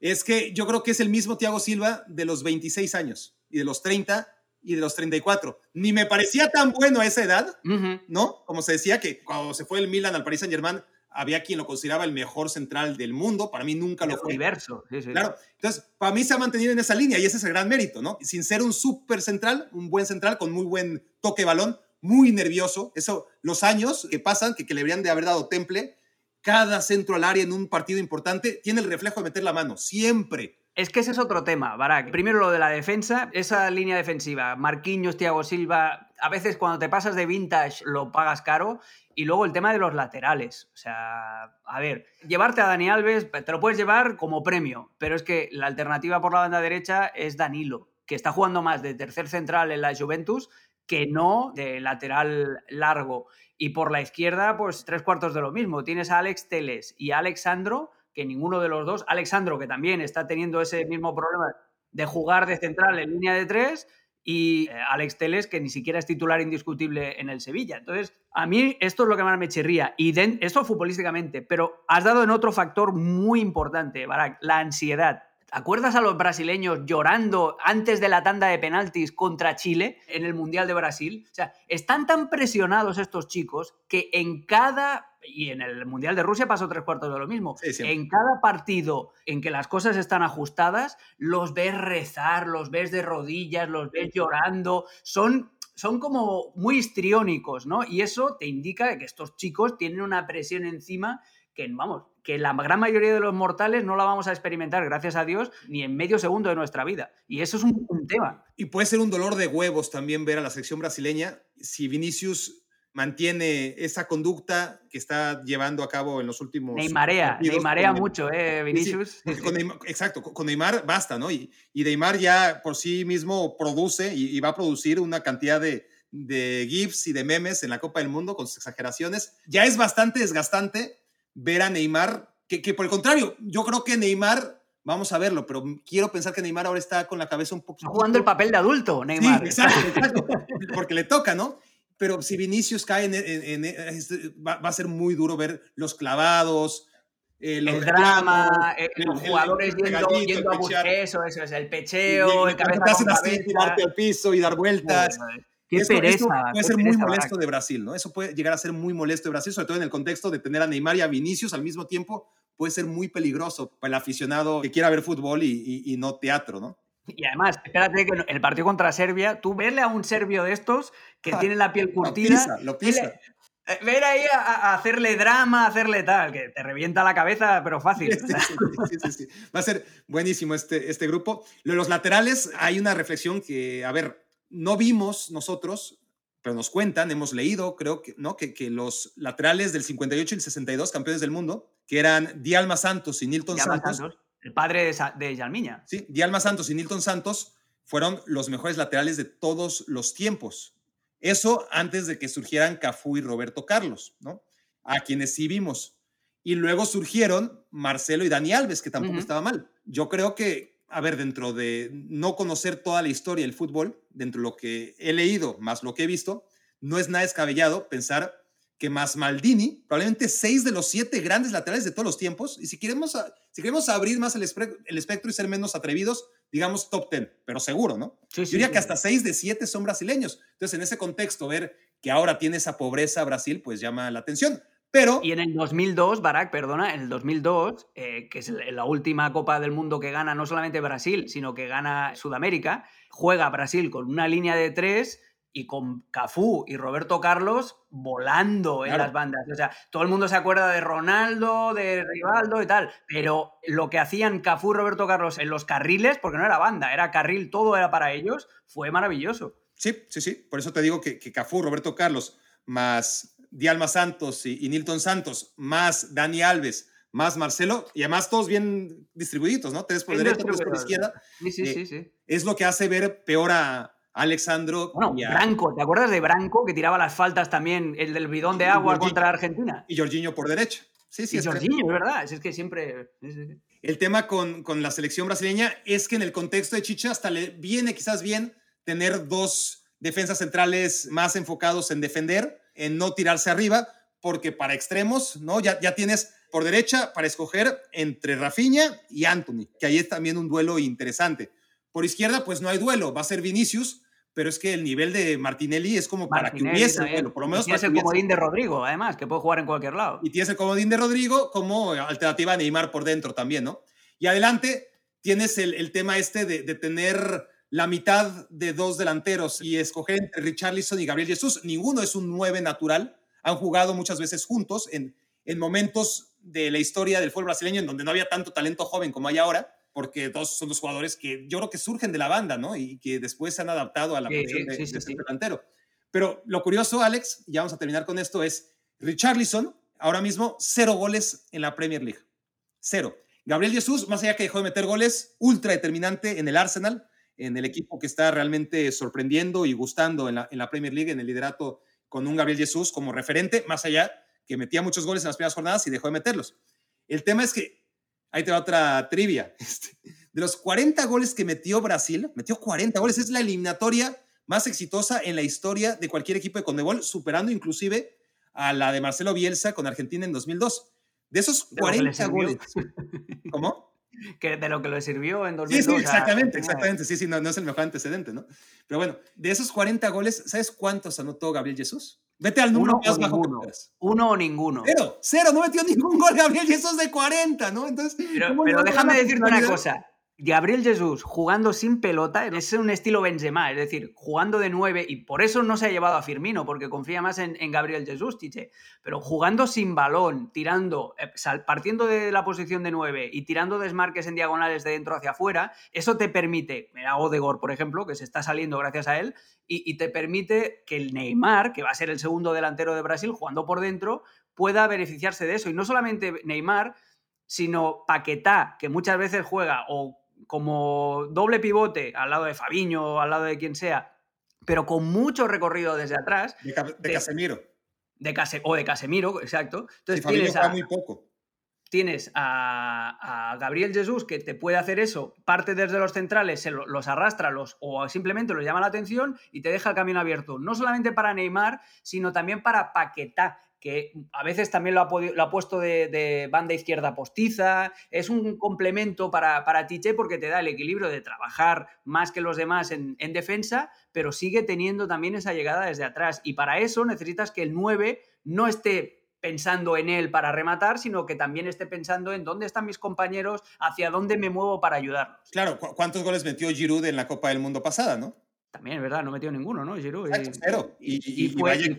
es que yo creo que es el mismo Thiago Silva de los 26 años y de los 30 y de los 34. Ni me parecía tan bueno a esa edad, ¿no? Como se decía que cuando se fue el Milan al Paris Saint-Germain, había quien lo consideraba el mejor central del mundo, para mí nunca lo fue. Universo, Claro, entonces, para mí se ha mantenido en esa línea y ese es el gran mérito, ¿no? Sin ser un súper central, un buen central con muy buen toque balón, muy nervioso. Eso, los años que pasan, que, que le habrían de haber dado temple, cada centro al área en un partido importante tiene el reflejo de meter la mano, siempre. Es que ese es otro tema, Barak. Primero lo de la defensa, esa línea defensiva, Marquinhos, Thiago Silva, a veces cuando te pasas de vintage lo pagas caro. Y luego el tema de los laterales. O sea, a ver, llevarte a Dani Alves te lo puedes llevar como premio, pero es que la alternativa por la banda derecha es Danilo, que está jugando más de tercer central en la Juventus que no de lateral largo. Y por la izquierda, pues tres cuartos de lo mismo. Tienes a Alex Teles y a Alexandro que ninguno de los dos, Alexandro, que también está teniendo ese mismo problema de jugar de central en línea de tres, y eh, Alex Teles, que ni siquiera es titular indiscutible en el Sevilla. Entonces, a mí esto es lo que más me chirría. Y esto futbolísticamente, pero has dado en otro factor muy importante, Barak, la ansiedad. ¿Acuerdas a los brasileños llorando antes de la tanda de penaltis contra Chile en el Mundial de Brasil? O sea, están tan presionados estos chicos que en cada y en el Mundial de Rusia pasó tres cuartos de lo mismo. en cada partido en que las cosas están ajustadas, los ves rezar, los ves de rodillas, los ves llorando, son son como muy histriónicos, ¿no? Y eso te indica que estos chicos tienen una presión encima que, vamos, que la gran mayoría de los mortales no la vamos a experimentar, gracias a Dios, ni en medio segundo de nuestra vida. Y eso es un, tema. Y puede ser un dolor de huevos también ver a la selección brasileña si Vinicius mantiene esa conducta que está llevando a cabo en los últimos. Neymarea, Neymarea mucho, ¿eh, Vinicius? exacto, con Neymar basta, ¿no? Y, y, Neymar ya por sí mismo produce y, va a producir una cantidad de, de GIFs y de memes en la Copa del Mundo con sus exageraciones. Ya es bastante desgastante ver a Neymar, que, que por el contrario, yo creo que Neymar Vamos a verlo, pero quiero pensar que Neymar ahora está con la cabeza un poquito. Jugando el papel de adulto, Neymar. Sí, exacto, exacto. Porque le toca, ¿no? pero si Vinicius cae en, este, va, a ser muy duro ver los clavados, eh, el drama, eh, los jugadores yendo, a buscar eso, eso es el pecheo, el cabeza con así, tirarte al piso y dar vueltas. Qué pereza. puede ser muy molesto de Brasil, ¿no? Eso puede llegar a ser muy molesto de Brasil, sobre todo en el contexto de tener a Neymar y a Vinicius al mismo tiempo, puede ser muy peligroso para el aficionado que quiera ver fútbol y, y no teatro, ¿no? Y además, espérate que el partido contra Serbia, tú verle a un serbio de estos que ah, tiene la piel curtida. Lo pisa, eh, Ver ahí a, hacerle drama, a hacerle tal, que te revienta la cabeza, pero fácil. Sí, sí, sí, Va a ser buenísimo este, este grupo. Los laterales, hay una reflexión que, a ver, no vimos nosotros, pero nos cuentan, hemos leído, creo que, ¿no? que, que los laterales del 58 y el 62, campeones del mundo, que eran Dialma Santos y Nilton Santos el padre de, de Yalmiña. Sí, Dialma Santos y Nilton Santos fueron los mejores laterales de todos los tiempos. Eso antes de que surgieran Cafú y Roberto Carlos, ¿no? A quienes sí vimos. Y luego surgieron Marcelo y Dani Alves, que tampoco estaba mal. Yo creo que, a ver, dentro de no conocer toda la historia del fútbol, dentro de lo que he leído más lo que he visto, no es nada descabellado pensar que más Maldini, probablemente seis de los siete grandes laterales de todos los tiempos. Y si queremos, si queremos abrir más el, espectro y ser menos atrevidos, digamos top ten, pero seguro, ¿no? Yo diría que hasta seis de siete son brasileños. Entonces, en ese contexto, ver que ahora tiene esa pobreza Brasil, pues llama la atención. Pero... Y en el 2002, Barack, perdona, en el 2002, eh, que es la última Copa del Mundo que gana no solamente Brasil, sino que gana Sudamérica, juega Brasil con una línea de tres y con Cafú y Roberto Carlos volando en las bandas. O sea, todo el mundo se acuerda de Ronaldo, de Rivaldo y tal, pero lo que hacían Cafú y Roberto Carlos en los carriles, porque no era banda, era carril, todo era para ellos, fue maravilloso. Sí, sí, sí. Por eso te digo que, que Cafú, Roberto Carlos, más Dialma Santos y, Nilton Santos, más Dani Alves, más Marcelo, y además todos bien distribuidos, ¿no? Tres por derecha, tres por izquierda. Sí, sí, sí, sí. Es lo que hace ver peor a, Alexandro. Bueno, Branco, ¿te acuerdas de Branco que tiraba las faltas también, el del bidón de agua contra Argentina? Y Jorginho por derecha. Sí, sí. Y Jorginho, es verdad, es que siempre. El tema con, con, la selección brasileña es que en el contexto de Chicha hasta le viene quizás bien tener dos defensas centrales más enfocados en defender, en no tirarse arriba, porque para extremos, ¿no? Ya, ya tienes por derecha para escoger entre Rafinha y Anthony, que ahí es también un duelo interesante. Por izquierda, pues no hay duelo, va a ser Vinicius, pero es que el nivel de Martinelli es como para que hubiese duelo, por lo menos. tienes el comodín de Rodrigo, además, que puede jugar en cualquier lado. Y tienes el comodín de Rodrigo como alternativa a Neymar por dentro también, ¿no? Y adelante tienes el, tema este de, tener la mitad de dos delanteros y escoger entre Richarlison y Gabriel Jesús, ninguno es un 9 natural. Han jugado muchas veces juntos en, en momentos de la historia del fútbol brasileño en donde no había tanto talento joven como hay ahora, porque dos son dos jugadores que yo creo que surgen de la banda, ¿no? Y que después se han adaptado a la posición de, de delantero. Pero lo curioso, Alex, ya vamos a terminar con esto, es Richarlison, ahora mismo, cero goles en la Premier League. Cero. Gabriel Jesús, más allá que dejó de meter goles, ultra determinante en el Arsenal, en el equipo que está realmente sorprendiendo y gustando en la, en la Premier League, en el liderato con un Gabriel Jesús como referente, más allá que metía muchos goles en las primeras jornadas y dejó de meterlos. El tema es que, ahí te va otra trivia, este, de los 40 goles que metió Brasil, metió 40 goles, es la eliminatoria más exitosa en la historia de cualquier equipo de Conmebol, superando inclusive a la de Marcelo Bielsa con Argentina en 2002. De esos 40 goles. ¿Cómo? Que de lo que le sirvió en 2002. Sí, sí, exactamente, exactamente. Sí, sí, no, no, es el mejor antecedente, ¿no? Pero bueno, de esos 40 goles, ¿sabes cuántos anotó Gabriel Jesús? Vete al número más bajo ninguno. Uno o ninguno. Cero, cero, no metió ningún gol Gabriel Jesús de 40, ¿no? Entonces, pero, pero déjame decirte una cosa. Gabriel Jesús jugando sin pelota es un estilo Benzema, es decir, jugando de nueve y por eso no se ha llevado a Firmino, porque confía más en, Gabriel Jesús, Tiche, pero jugando sin balón, tirando, eh, partiendo de la posición de nueve y tirando desmarques en diagonales de dentro hacia afuera, eso te permite, mira Odegor, por ejemplo, que se está saliendo gracias a él, y, y te permite que el Neymar, que va a ser el segundo delantero de Brasil jugando por dentro, pueda beneficiarse de eso. Y no solamente Neymar, sino Paquetá, que muchas veces juega o como doble pivote al lado de Fabiño, al lado de quien sea, pero con mucho recorrido desde atrás. De, Casemiro. De Case, o de Casemiro, exacto. Entonces tienes a, muy poco. Tienes a, Gabriel Jesús que te puede hacer eso, parte desde los centrales, se los arrastra los, o simplemente los llama la atención y te deja el camino abierto. No solamente para Neymar, sino también para Paquetá, que a veces también lo ha, lo ha puesto de, banda izquierda postiza. Es un complemento para, para Tiche porque te da el equilibrio de trabajar más que los demás en, defensa, pero sigue teniendo también esa llegada desde atrás. Y para eso necesitas que el 9 no esté pensando en él para rematar, sino que también esté pensando en dónde están mis compañeros, hacia dónde me muevo para ayudarlos. Claro, ¿cuántos goles metió Giroud en la Copa del Mundo pasada, no? También, es verdad, no metió ninguno, ¿no? Giroud. Y,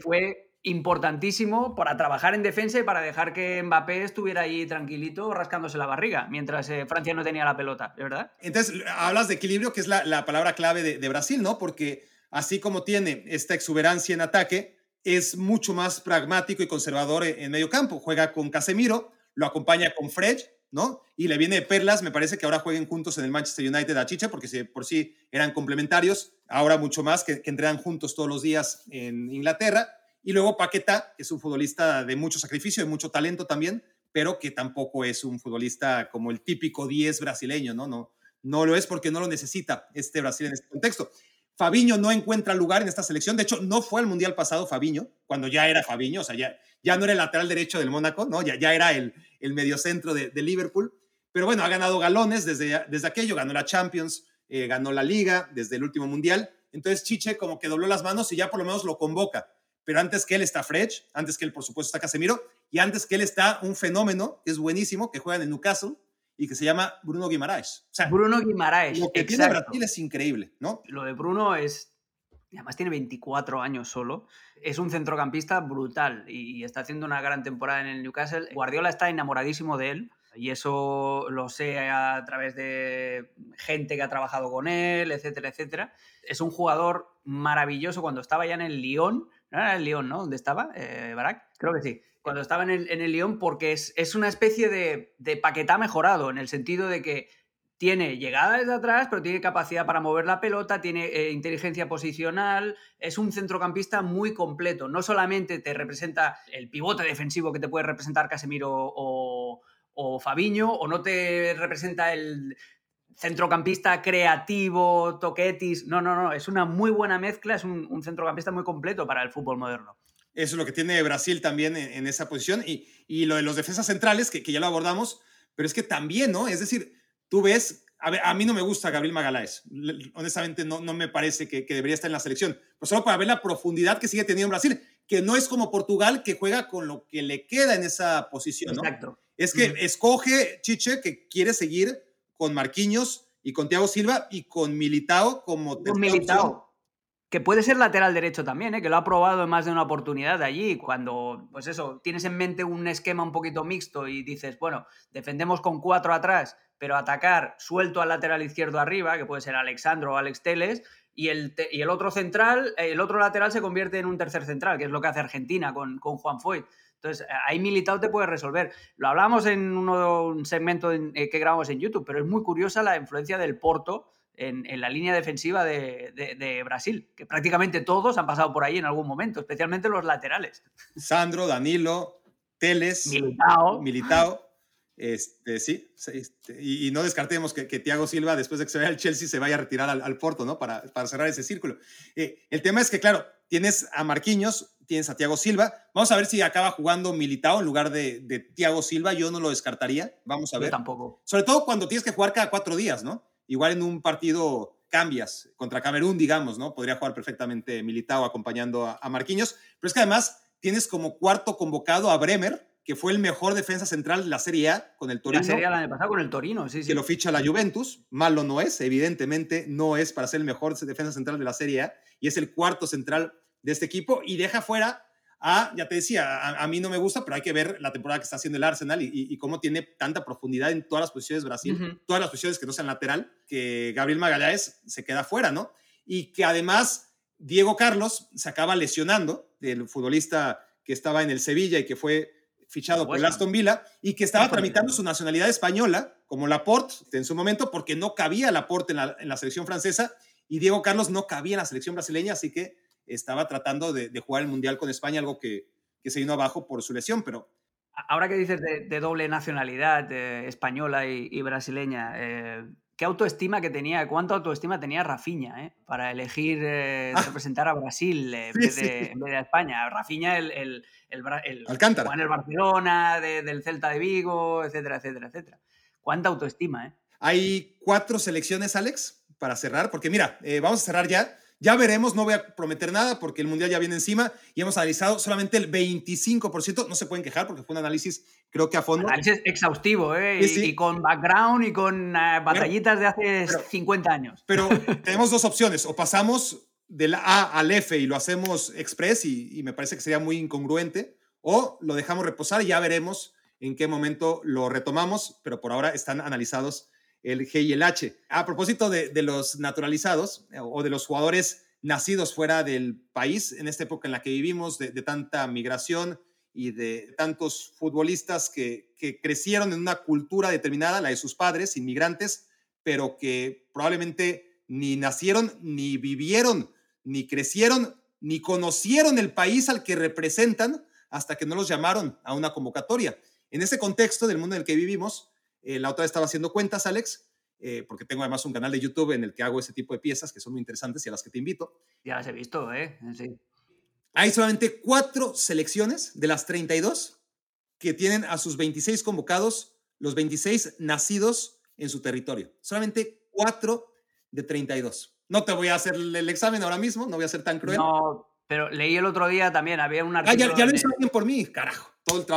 fue importantísimo para trabajar en defensa y para dejar que Mbappé estuviera ahí tranquilito rascándose la barriga mientras eh, Francia no tenía la pelota, ¿de verdad? Entonces, hablas de equilibrio, que es la, palabra clave de, Brasil, ¿no? Porque así como tiene esta exuberancia en ataque, es mucho más pragmático y conservador en, medio campo. Juega con Casemiro, lo acompaña con Fred, ¿no? Y le viene de perlas, me parece que ahora jueguen juntos en el Manchester United a Chicha, porque si por sí eran complementarios, ahora mucho más, que, que entrenan juntos todos los días en Inglaterra y luego Paqueta, que es un futbolista de mucho sacrificio, de mucho talento también, pero que tampoco es un futbolista como el típico 10 brasileño, ¿no? No, no lo es porque no lo necesita este Brasil en este contexto. Fabiño no encuentra lugar en esta selección. De hecho, no fue al Mundial pasado Fabiño, cuando ya era Fabiño, o sea, ya, ya no era el lateral derecho del Mónaco, ¿no? Ya, ya era el, el mediocentro de, de Liverpool. Pero bueno, ha ganado galones desde, desde aquello, ganó la Champions, eh, ganó la Liga desde el último Mundial. Entonces Chiche como que dobló las manos y ya por lo menos lo convoca pero antes que él está Fred, antes que él, por supuesto, está Casemiro, y antes que él está un fenómeno que es buenísimo, que juega en Newcastle y que se llama Bruno Guimaraes. O sea, Bruno Guimaraes. Lo que tiene Brasil es increíble, ¿no? Lo de Bruno es. Además, tiene 24 años solo. Es un centrocampista brutal y está haciendo una gran temporada en el Newcastle. Guardiola está enamoradísimo de él y eso lo sé a través de gente que ha trabajado con él, etcétera, etcétera. Es un jugador maravilloso cuando estaba ya en el Lyon no era el León, ¿no? ¿Dónde estaba? Eh, Barak. Creo que sí. Cuando estaba en el, en el León, porque es, es una especie de, de, paquetá mejorado, en el sentido de que tiene llegada desde atrás, pero tiene capacidad para mover la pelota, tiene eh, inteligencia posicional, es un centrocampista muy completo. No solamente te representa el pivote defensivo que te puede representar Casemiro o, o Fabiño, o no te representa el centrocampista creativo, toquetis. No, no, no. Es una muy buena mezcla, es un, centrocampista muy completo para el fútbol moderno. Eso es lo que tiene Brasil también en, esa posición. Y, y, lo de los defensas centrales, que, que, ya lo abordamos, pero es que también, ¿no? Es decir, tú ves. A, ver, a mí no me gusta Gabriel Magaláes. Honestamente, no, no me parece que, que debería estar en la selección. Pues solo para ver la profundidad que sigue teniendo Brasil, que no es como Portugal, que juega con lo que le queda en esa posición, ¿no? Exacto. Es que escoge Chiche, que quiere seguir con Marquinhos y con Thiago Silva y con Militao como con Militao. Que puede ser lateral derecho también, ¿eh? que lo ha probado en más de una oportunidad allí. Cuando, pues eso, tienes en mente un esquema un poquito mixto y dices, bueno, defendemos con cuatro atrás, pero atacar suelto al lateral izquierdo arriba, que puede ser Alexandro o Alex Teles, y el, y el otro central, el otro lateral se convierte en un tercer central, que es lo que hace Argentina con, con Juan Foyt. Entonces, ahí Militao te puede resolver. Lo hablamos en uno, un segmento eh, que grabamos en YouTube, pero es muy curiosa la influencia del Porto en, la línea defensiva de, Brasil, que prácticamente todos han pasado por ahí en algún momento, especialmente los laterales. Sandro, Danilo, Teles, Militao. Militao. Este, sí, este, y, no descartemos que, que, Thiago Silva, después de que se vaya al Chelsea, se vaya a retirar al, Porto, ¿no? Para, para, cerrar ese círculo. Eh, el tema es que, claro, tienes a Marquinhos, tienes a Thiago Silva. Vamos a ver si acaba jugando Militao en lugar de, de Thiago Silva. Yo no lo descartaría. Vamos a ver. Yo tampoco. Sobre todo cuando tienes que jugar cada cuatro días, ¿no? Igual en un partido cambias contra Camerún, digamos, ¿no? Podría jugar perfectamente Militao acompañando a, a Marquinhos. Pero es que además tienes como cuarto convocado a Bremer, que fue el mejor defensa central de la Serie A con el Torino. La Serie A el año pasado con el Torino, sí, sí. Que lo ficha la Juventus. Malo no es, evidentemente no es para ser el mejor defensa central de la Serie A. Y es el cuarto central de este equipo. Y deja fuera a, ya te decía, a, mí no me gusta, pero hay que ver la temporada que está haciendo el Arsenal y, cómo tiene tanta profundidad en todas las posiciones de Brasil, todas las posiciones que no sean lateral, que Gabriel Magallanes se queda fuera, ¿no? Y que además Diego Carlos se acaba lesionando, del futbolista que estaba en el Sevilla y que fue fichado por el Aston Villa y que estaba tramitando su nacionalidad española, como Laporte en su momento, porque no cabía Laporte en la, en la selección francesa y Diego Carlos no cabía en la selección brasileña, así que estaba tratando de, jugar el Mundial con España, algo que, se vino abajo por su lesión, pero... Ahora que dices de, doble nacionalidad española y, brasileña, eh, ¿qué autoestima que tenía, cuánta autoestima tenía Rafinha eh, para elegir eh, ah. representar a Brasil en, vez de, a España? Rafinha, el, el, el, el en el Barcelona, del Celta de Vigo, etcétera, etcétera, etcétera. ¿Cuánta autoestima? Eh? Hay cuatro selecciones, Alex, para cerrar, porque mira, vamos a cerrar ya. Ya veremos, no voy a prometer nada porque el Mundial ya viene encima y hemos analizado solamente el 25%, no se pueden quejar porque fue un análisis creo que a fondo. Análisis exhaustivo, ¿eh? Y, con background y con eh, batallitas de hace 50 años. Pero tenemos dos opciones, o pasamos del A al F y lo hacemos express y, y me parece que sería muy incongruente, o lo dejamos reposar y ya veremos en qué momento lo retomamos, pero por ahora están analizados el G y el H. A propósito de, los naturalizados eh, o de los jugadores nacidos fuera del país, en esta época en la que vivimos, de, tanta migración y de tantos futbolistas que, crecieron en una cultura determinada, la de sus padres, inmigrantes, pero que probablemente ni nacieron, ni vivieron, ni crecieron, ni conocieron el país al que representan hasta que no los llamaron a una convocatoria. En ese contexto del mundo en el que vivimos, eh, la otra vez estaba haciendo cuentas, Alex, eh, porque tengo además un canal de YouTube en el que hago ese tipo de piezas que son muy interesantes y a las que te invito. Ya las he visto, ¿eh? Sí. Hay solamente cuatro selecciones de las 32 que tienen a sus 26 convocados, los 26 nacidos en su territorio. Solamente cuatro de 32. No te voy a hacer el examen ahora mismo, no voy a ser tan cruel. No, pero leí el otro día también, había un artículo... Ah, ya, lo hizo alguien por mí, carajo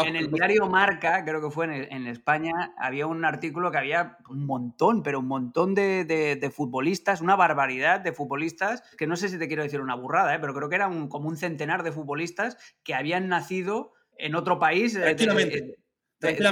en el diario Marca, creo que fue en, España, había un artículo que había un montón, pero un montón de, futbolistas, una barbaridad de futbolistas, que no sé si te quiero decir una burrada, ¿eh? pero creo que era un, como un centenar de futbolistas que habían nacido en otro país. Eh, Tranquilamente.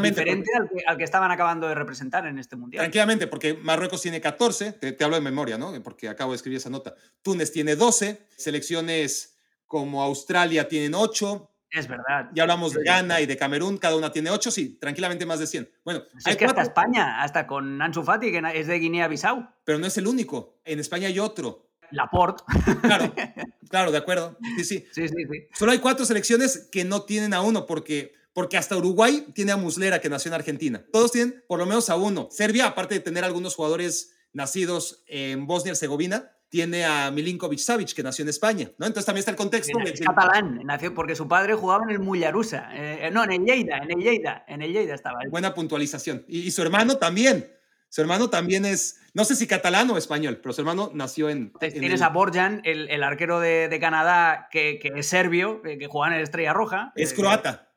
diferente al, que, estaban acabando de representar en este mundial. Tranquilamente, porque Marruecos tiene 14, te, te hablo de memoria, ¿no? Porque acabo de escribir esa nota. Túnez tiene 12, selecciones como Australia tienen 8, es verdad. Ya hablamos de Ghana y de Camerún, cada una tiene ocho, sí, tranquilamente más de 100. Bueno, pues es que hasta España, hasta con Ansu Fati, que es de Guinea-Bissau. Pero no es el único. En España hay otro. Laporte. Claro, claro, de acuerdo. Sí, sí. sí, sí, sí. Solo hay cuatro selecciones que no tienen a uno, porque, porque hasta Uruguay tiene a Muslera, que nació en Argentina. Todos tienen por lo menos a uno. Serbia, aparte de tener algunos jugadores nacidos en Bosnia y Herzegovina, tiene a Milinkovic Savic, que nació en España, ¿no? Entonces también está el contexto. Es catalán, nació porque su padre jugaba en el Mullarusa, eh, no, en el Lleida, en el Lleida, en el Lleida estaba. Buena puntualización. Y, su hermano también, su hermano también es, no sé si catalán o español, pero su hermano nació en... Tienes a Borjan, el, arquero de, Canadá, que, es serbio, que, juega en el Estrella Roja. Es croata.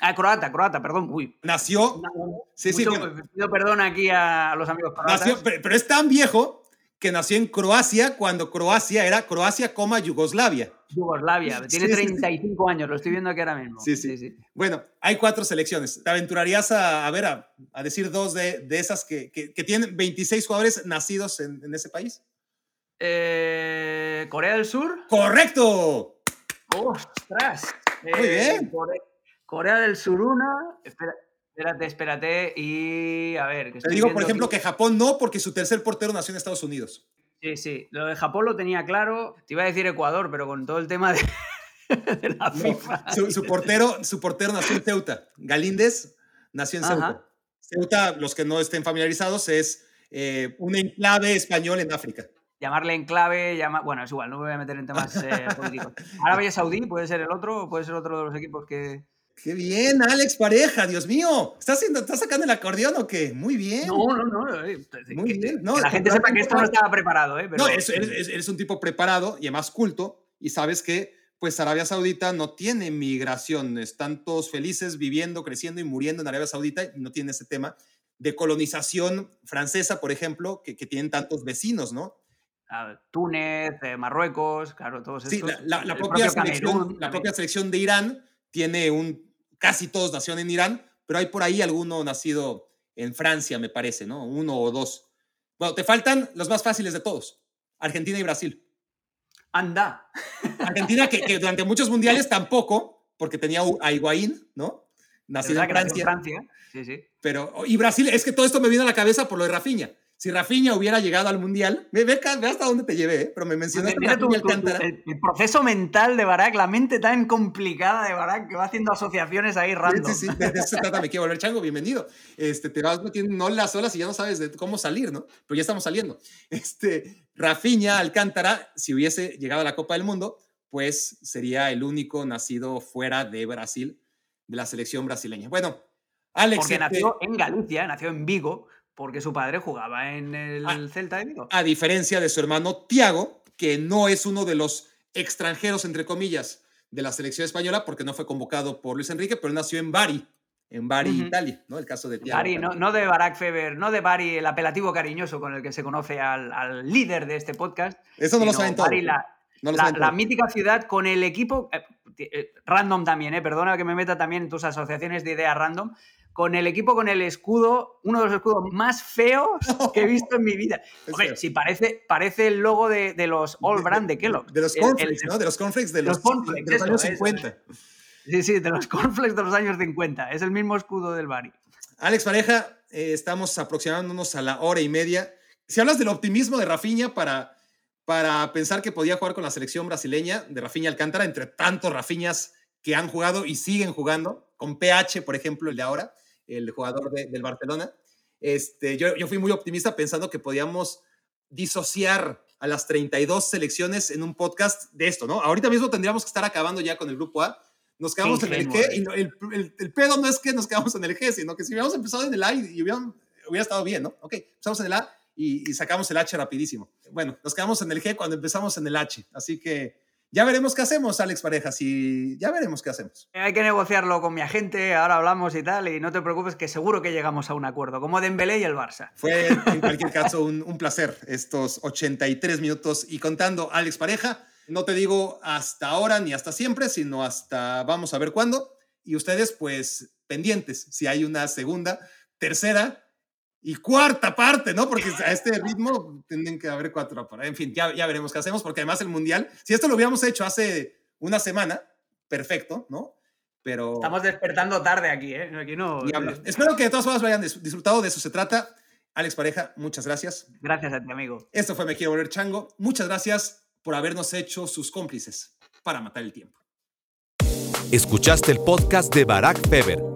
Ah, croata, croata, perdón. Uy. Nació. sí, sí. Pido perdón aquí a los amigos croatas. pero, es tan viejo que nació en Croacia cuando Croacia era Croacia, coma Yugoslavia. Yugoslavia, tiene 35 años, lo estoy viendo aquí ahora mismo. Sí, sí, sí. Bueno, hay cuatro selecciones. ¿Te aventurarías a, a ver, a, decir dos de, de esas que, que, tienen 26 jugadores nacidos en, en ese país? Eh, ¿Corea del Sur? ¡Correcto! ¡Ostras! Muy bien. Eh, Corea, del Sur, una. Espérate, espérate. Y a ver. Te digo, por ejemplo, que Japón no, porque su tercer portero nació en Estados Unidos. Sí, sí. Lo de Japón lo tenía claro. Te iba a decir Ecuador, pero con todo el tema de, la FIFA. su, portero, su portero nació en Ceuta. Galíndez nació en Ceuta. Ceuta, los que no estén familiarizados, es eh, un enclave español en África llamarle enclave, llama... bueno, es igual, no me voy a meter en temas eh, políticos. Arabia Saudí puede ser el otro, puede ser otro de los equipos que... ¡Qué bien, Alex Pareja! ¡Dios mío! ¿Estás, haciendo, ¿Estás sacando el acordeón o qué? Muy bien. No, no, no. Eh, Muy bien. No, que la gente sepa que esto no estaba preparado. ¿eh? No, eres, eres, un tipo preparado y además culto y sabes que pues Arabia Saudita no tiene migración. Están todos felices viviendo, creciendo y muriendo en Arabia Saudita y no tiene ese tema de colonización francesa, por ejemplo, que, que tienen tantos vecinos, ¿no? Túnez, eh, Marruecos, claro, todos sí, la, propia selección, la propia selección de Irán tiene un, casi todos nacieron en Irán, pero hay por ahí alguno nacido en Francia, me parece, ¿no? Uno o dos. Bueno, te faltan los más fáciles de todos, Argentina y Brasil. Anda. Argentina que, durante muchos mundiales tampoco, porque tenía a Higuaín, ¿no? Nacido en Francia. Francia. Sí, sí. Pero, y Brasil, es que todo esto me viene a la cabeza por lo de Rafinha si Rafinha hubiera llegado al Mundial, ve, ve, hasta dónde te llevé, ¿eh? pero me mencionaste el, el, proceso mental de Barak, la mente tan complicada de Barak que va haciendo asociaciones ahí random. Sí, sí, sí, de, eso se trata, me quiero volver chango, bienvenido. Este, te vas metiendo no las olas y ya no sabes de cómo salir, ¿no? Pero ya estamos saliendo. Este, Rafinha Alcántara, si hubiese llegado a la Copa del Mundo, pues sería el único nacido fuera de Brasil, de la selección brasileña. Bueno, Alex. Porque este nació en Galicia, nació en Vigo, porque su padre jugaba en el ah, Celta de Vigo. A diferencia de su hermano Tiago, que no es uno de los extranjeros, entre comillas, de la selección española, porque no fue convocado por Luis Enrique, pero nació en Bari, en Bari, Italia, ¿no? El caso de Tiago. Bari, no, de Barack Feber, no de Bari, el apelativo cariñoso con el que se conoce al, líder de este podcast. Eso no lo saben todos. la, mítica ciudad con el equipo, eh, eh, random también, eh, perdona que me meta también en tus asociaciones de ideas random, con el equipo con el escudo, uno de los escudos más feos que he visto en mi vida. Hombre, si parece, parece el logo de, los All Brand de Kellogg. De los cornflakes, ¿no? De los cornflakes de los, años 50. Sí, sí, de los cornflakes de los años 50. Es el mismo escudo del Bari. Alex Pareja, eh, estamos aproximándonos a la hora y media. Si hablas del optimismo de Rafinha para, para pensar que podía jugar con la selección brasileña de Rafinha Alcántara, entre tantos Rafinhas que han jugado y siguen jugando, con PH, por ejemplo, el de ahora, el jugador del Barcelona. Este, yo, yo fui muy optimista pensando que podíamos disociar a las 32 selecciones en un podcast de esto, ¿no? Ahorita mismo tendríamos que estar acabando ya con el grupo A. Nos quedamos en el G y el, el, pedo no es que nos quedamos en el G, sino que si hubiéramos empezado en el A y, hubiera, estado bien, ¿no? Ok, empezamos en el A y, y, sacamos el H rapidísimo. Bueno, nos quedamos en el G cuando empezamos en el H, así que ya veremos qué hacemos, Alex Parejas, y ya veremos qué hacemos. Hay que negociarlo con mi agente, ahora hablamos y tal, y no te preocupes que seguro que llegamos a un acuerdo, como Dembélé y el Barça. Fue en cualquier caso un, placer estos 83 minutos y contando Alex Pareja. No te digo hasta ahora ni hasta siempre, sino hasta vamos a ver cuándo. Y ustedes, pues, pendientes, si hay una segunda, tercera y cuarta parte, ¿no? Porque a este ritmo tienen que haber cuatro. En fin, ya, ya veremos qué hacemos, porque además el Mundial, si esto lo hubiéramos hecho hace una semana, perfecto, ¿no? Pero... Estamos despertando tarde aquí, ¿eh? Aquí no... Espero que de todas formas lo hayan disfrutado, de eso se trata. Alex Pareja, muchas gracias. Gracias a ti, amigo. Esto fue Me Quiero Volver Chango. Muchas gracias por habernos hecho sus cómplices para matar el tiempo. Escuchaste el podcast de Barack Feber.